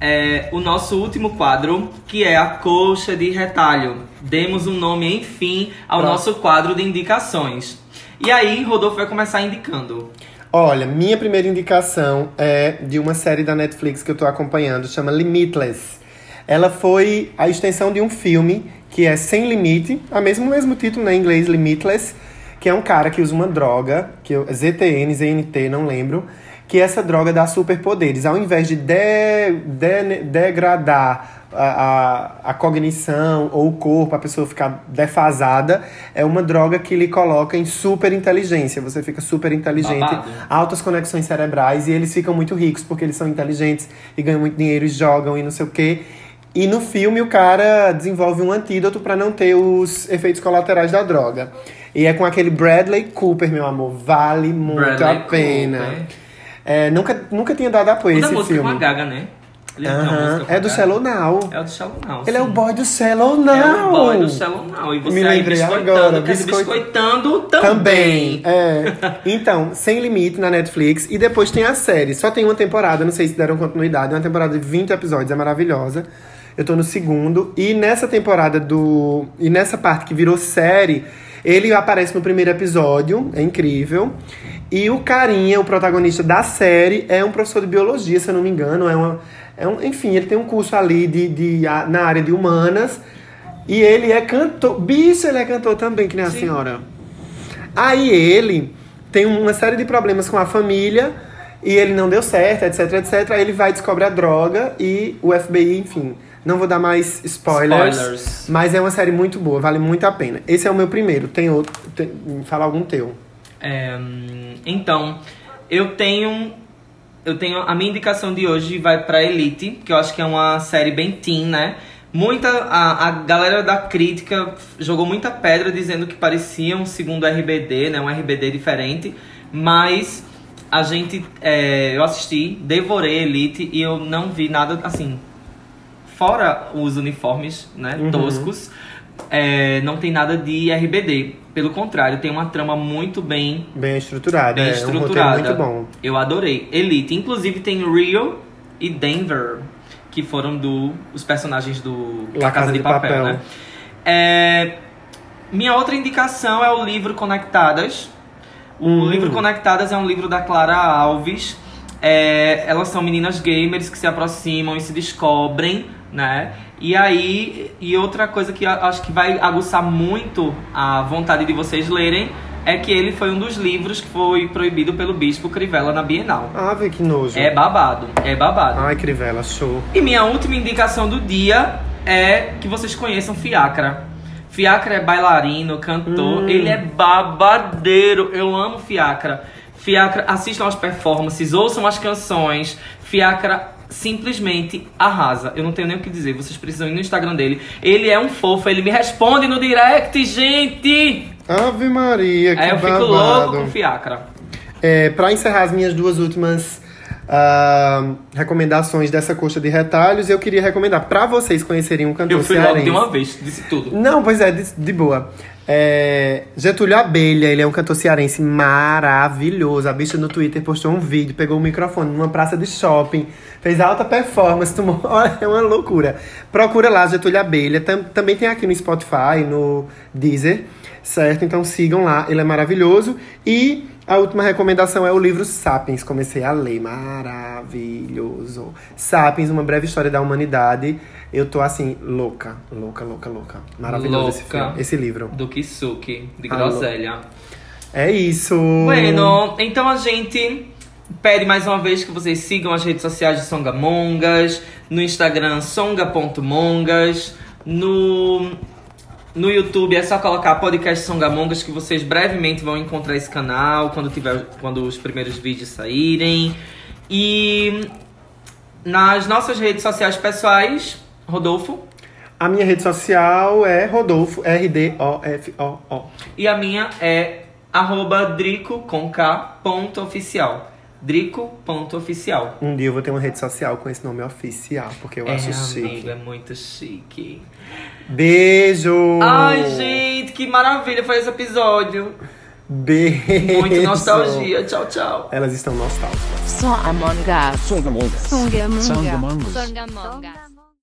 é, o nosso último quadro, que é a coxa de retalho. Demos um nome, enfim, ao Pronto. nosso quadro de indicações. E aí, Rodolfo vai começar indicando. Olha, minha primeira indicação é de uma série da Netflix que eu tô acompanhando, chama Limitless. Ela foi a extensão de um filme que é Sem Limite, a mesmo, mesmo título né, em inglês, Limitless, que é um cara que usa uma droga, que eu, ZTN, ZNT, não lembro, que essa droga dá superpoderes. Ao invés de, de, de- degradar a, a, a cognição ou o corpo, a pessoa ficar defasada, é uma droga que lhe coloca em super inteligência. Você fica super inteligente, Babado. altas conexões cerebrais e eles ficam muito ricos porque eles são inteligentes e ganham muito dinheiro e jogam e não sei o quê. E no filme o cara desenvolve um antídoto para não ter os efeitos colaterais da droga. E é com aquele Bradley Cooper, meu amor. Vale muito Bradley a pena. Cooper. É, nunca, nunca tinha dado apoio O esse filme. com a Gaga, né? Ele com É do Now. É o do Now. Ele é o sim. boy do Now. É o boy do Now. E você Me lembrei agora, biscoit- biscoitando Também. também. É. Então, Sem Limite na Netflix. E depois tem a série. Só tem uma temporada, não sei se deram continuidade. É uma temporada de 20 episódios, é maravilhosa. Eu tô no segundo. E nessa temporada do. E nessa parte que virou série, ele aparece no primeiro episódio. É incrível. E o carinha, o protagonista da série, é um professor de biologia, se eu não me engano. É uma. É um, enfim, ele tem um curso ali de, de, na área de humanas. E ele é cantor. Bicho, ele é cantor também, que nem a senhora. Aí ele tem uma série de problemas com a família e ele não deu certo, etc, etc. Aí ele vai descobre a droga e o FBI, enfim. Não vou dar mais spoilers, Spoilers. mas é uma série muito boa, vale muito a pena. Esse é o meu primeiro. Tem outro? Tem, fala algum teu. É, então, eu tenho. Eu tenho. A minha indicação de hoje vai pra Elite, que eu acho que é uma série bem teen, né? Muita. A, a galera da crítica jogou muita pedra dizendo que parecia um segundo RBD, né? Um RBD diferente. Mas a gente. é, eu assisti, devorei Elite e eu não vi nada assim. Fora os uniformes, né? Uhum. Toscos. é, não tem nada de RBD. Pelo contrário, tem uma trama muito bem Bem estruturado, bem é um estruturada. muito bom. Eu adorei. Elite. Inclusive tem Rio e Denver, que foram do, os personagens do La Casa de Papel. né? É, minha outra indicação é o livro Conectadas. O Hum. livro Conectadas é um livro da Clara Alves. É, elas são meninas gamers que se aproximam e se descobrem, né? E aí, e outra coisa que eu acho que vai aguçar muito a vontade de vocês lerem é que ele foi um dos livros que foi proibido pelo Bispo Crivella na Bienal. Ave, que nojo. É babado, é babado. Ai, Crivella, show. E minha última indicação do dia é que vocês conheçam Fiacra. Fiacra é bailarino, cantor, Hum. ele é babadeiro. Eu amo Fiacra. Fiacra, assistam as performances, ouçam as canções. Fiacra simplesmente arrasa. Eu não tenho nem o que dizer, vocês precisam ir no Instagram dele. Ele é um fofo, ele me responde no direct, gente! Ave Maria, que Aí eu fico babado. louco com Fiacra. É, para encerrar as minhas duas últimas ah, recomendações dessa coxa de retalhos, eu queria recomendar para vocês conhecerem um cantor Eu fui logo cearense. de uma vez, disse tudo. Não, pois é, de, de boa. É, Getúlio Abelha, ele é um cantor cearense maravilhoso. A bicha no Twitter postou um vídeo, pegou o microfone numa praça de shopping, fez alta performance, tomou. É uma loucura. Procura lá, Getúlio Abelha. Tam- também tem aqui no Spotify, no Deezer, certo? Então sigam lá, ele é maravilhoso. E a última recomendação é o livro Sapiens. Comecei a ler, maravilhoso. Sapiens, uma breve história da humanidade. Eu tô assim, louca, louca, louca, louca. Maravilhoso esse Louca. filme, esse livro. Do Kisuke, de groselha. É isso. Bueno, então a gente pede mais uma vez que vocês sigam as redes sociais de Songamongas, no Instagram songa.mongas, no no YouTube é só colocar podcast Songamongas que vocês brevemente vão encontrar esse canal quando tiver quando os primeiros vídeos saírem. E nas nossas redes sociais pessoais, Rodolfo, A minha rede social é Rodolfo, R-D-O-F-O-O. E a minha é arroba drico com K, ponto oficial. Drico, ponto oficial. Um dia eu vou ter uma rede social com esse nome oficial, porque eu é, acho chique. amigo, é muito chique. Beijo! Ai, gente, que maravilha foi esse episódio. Beijo! Muito nostalgia. Tchau, tchau. Elas estão nostálgicas. Só Among Us. Songamongas. Songamonga. Songamongas. Songamongas.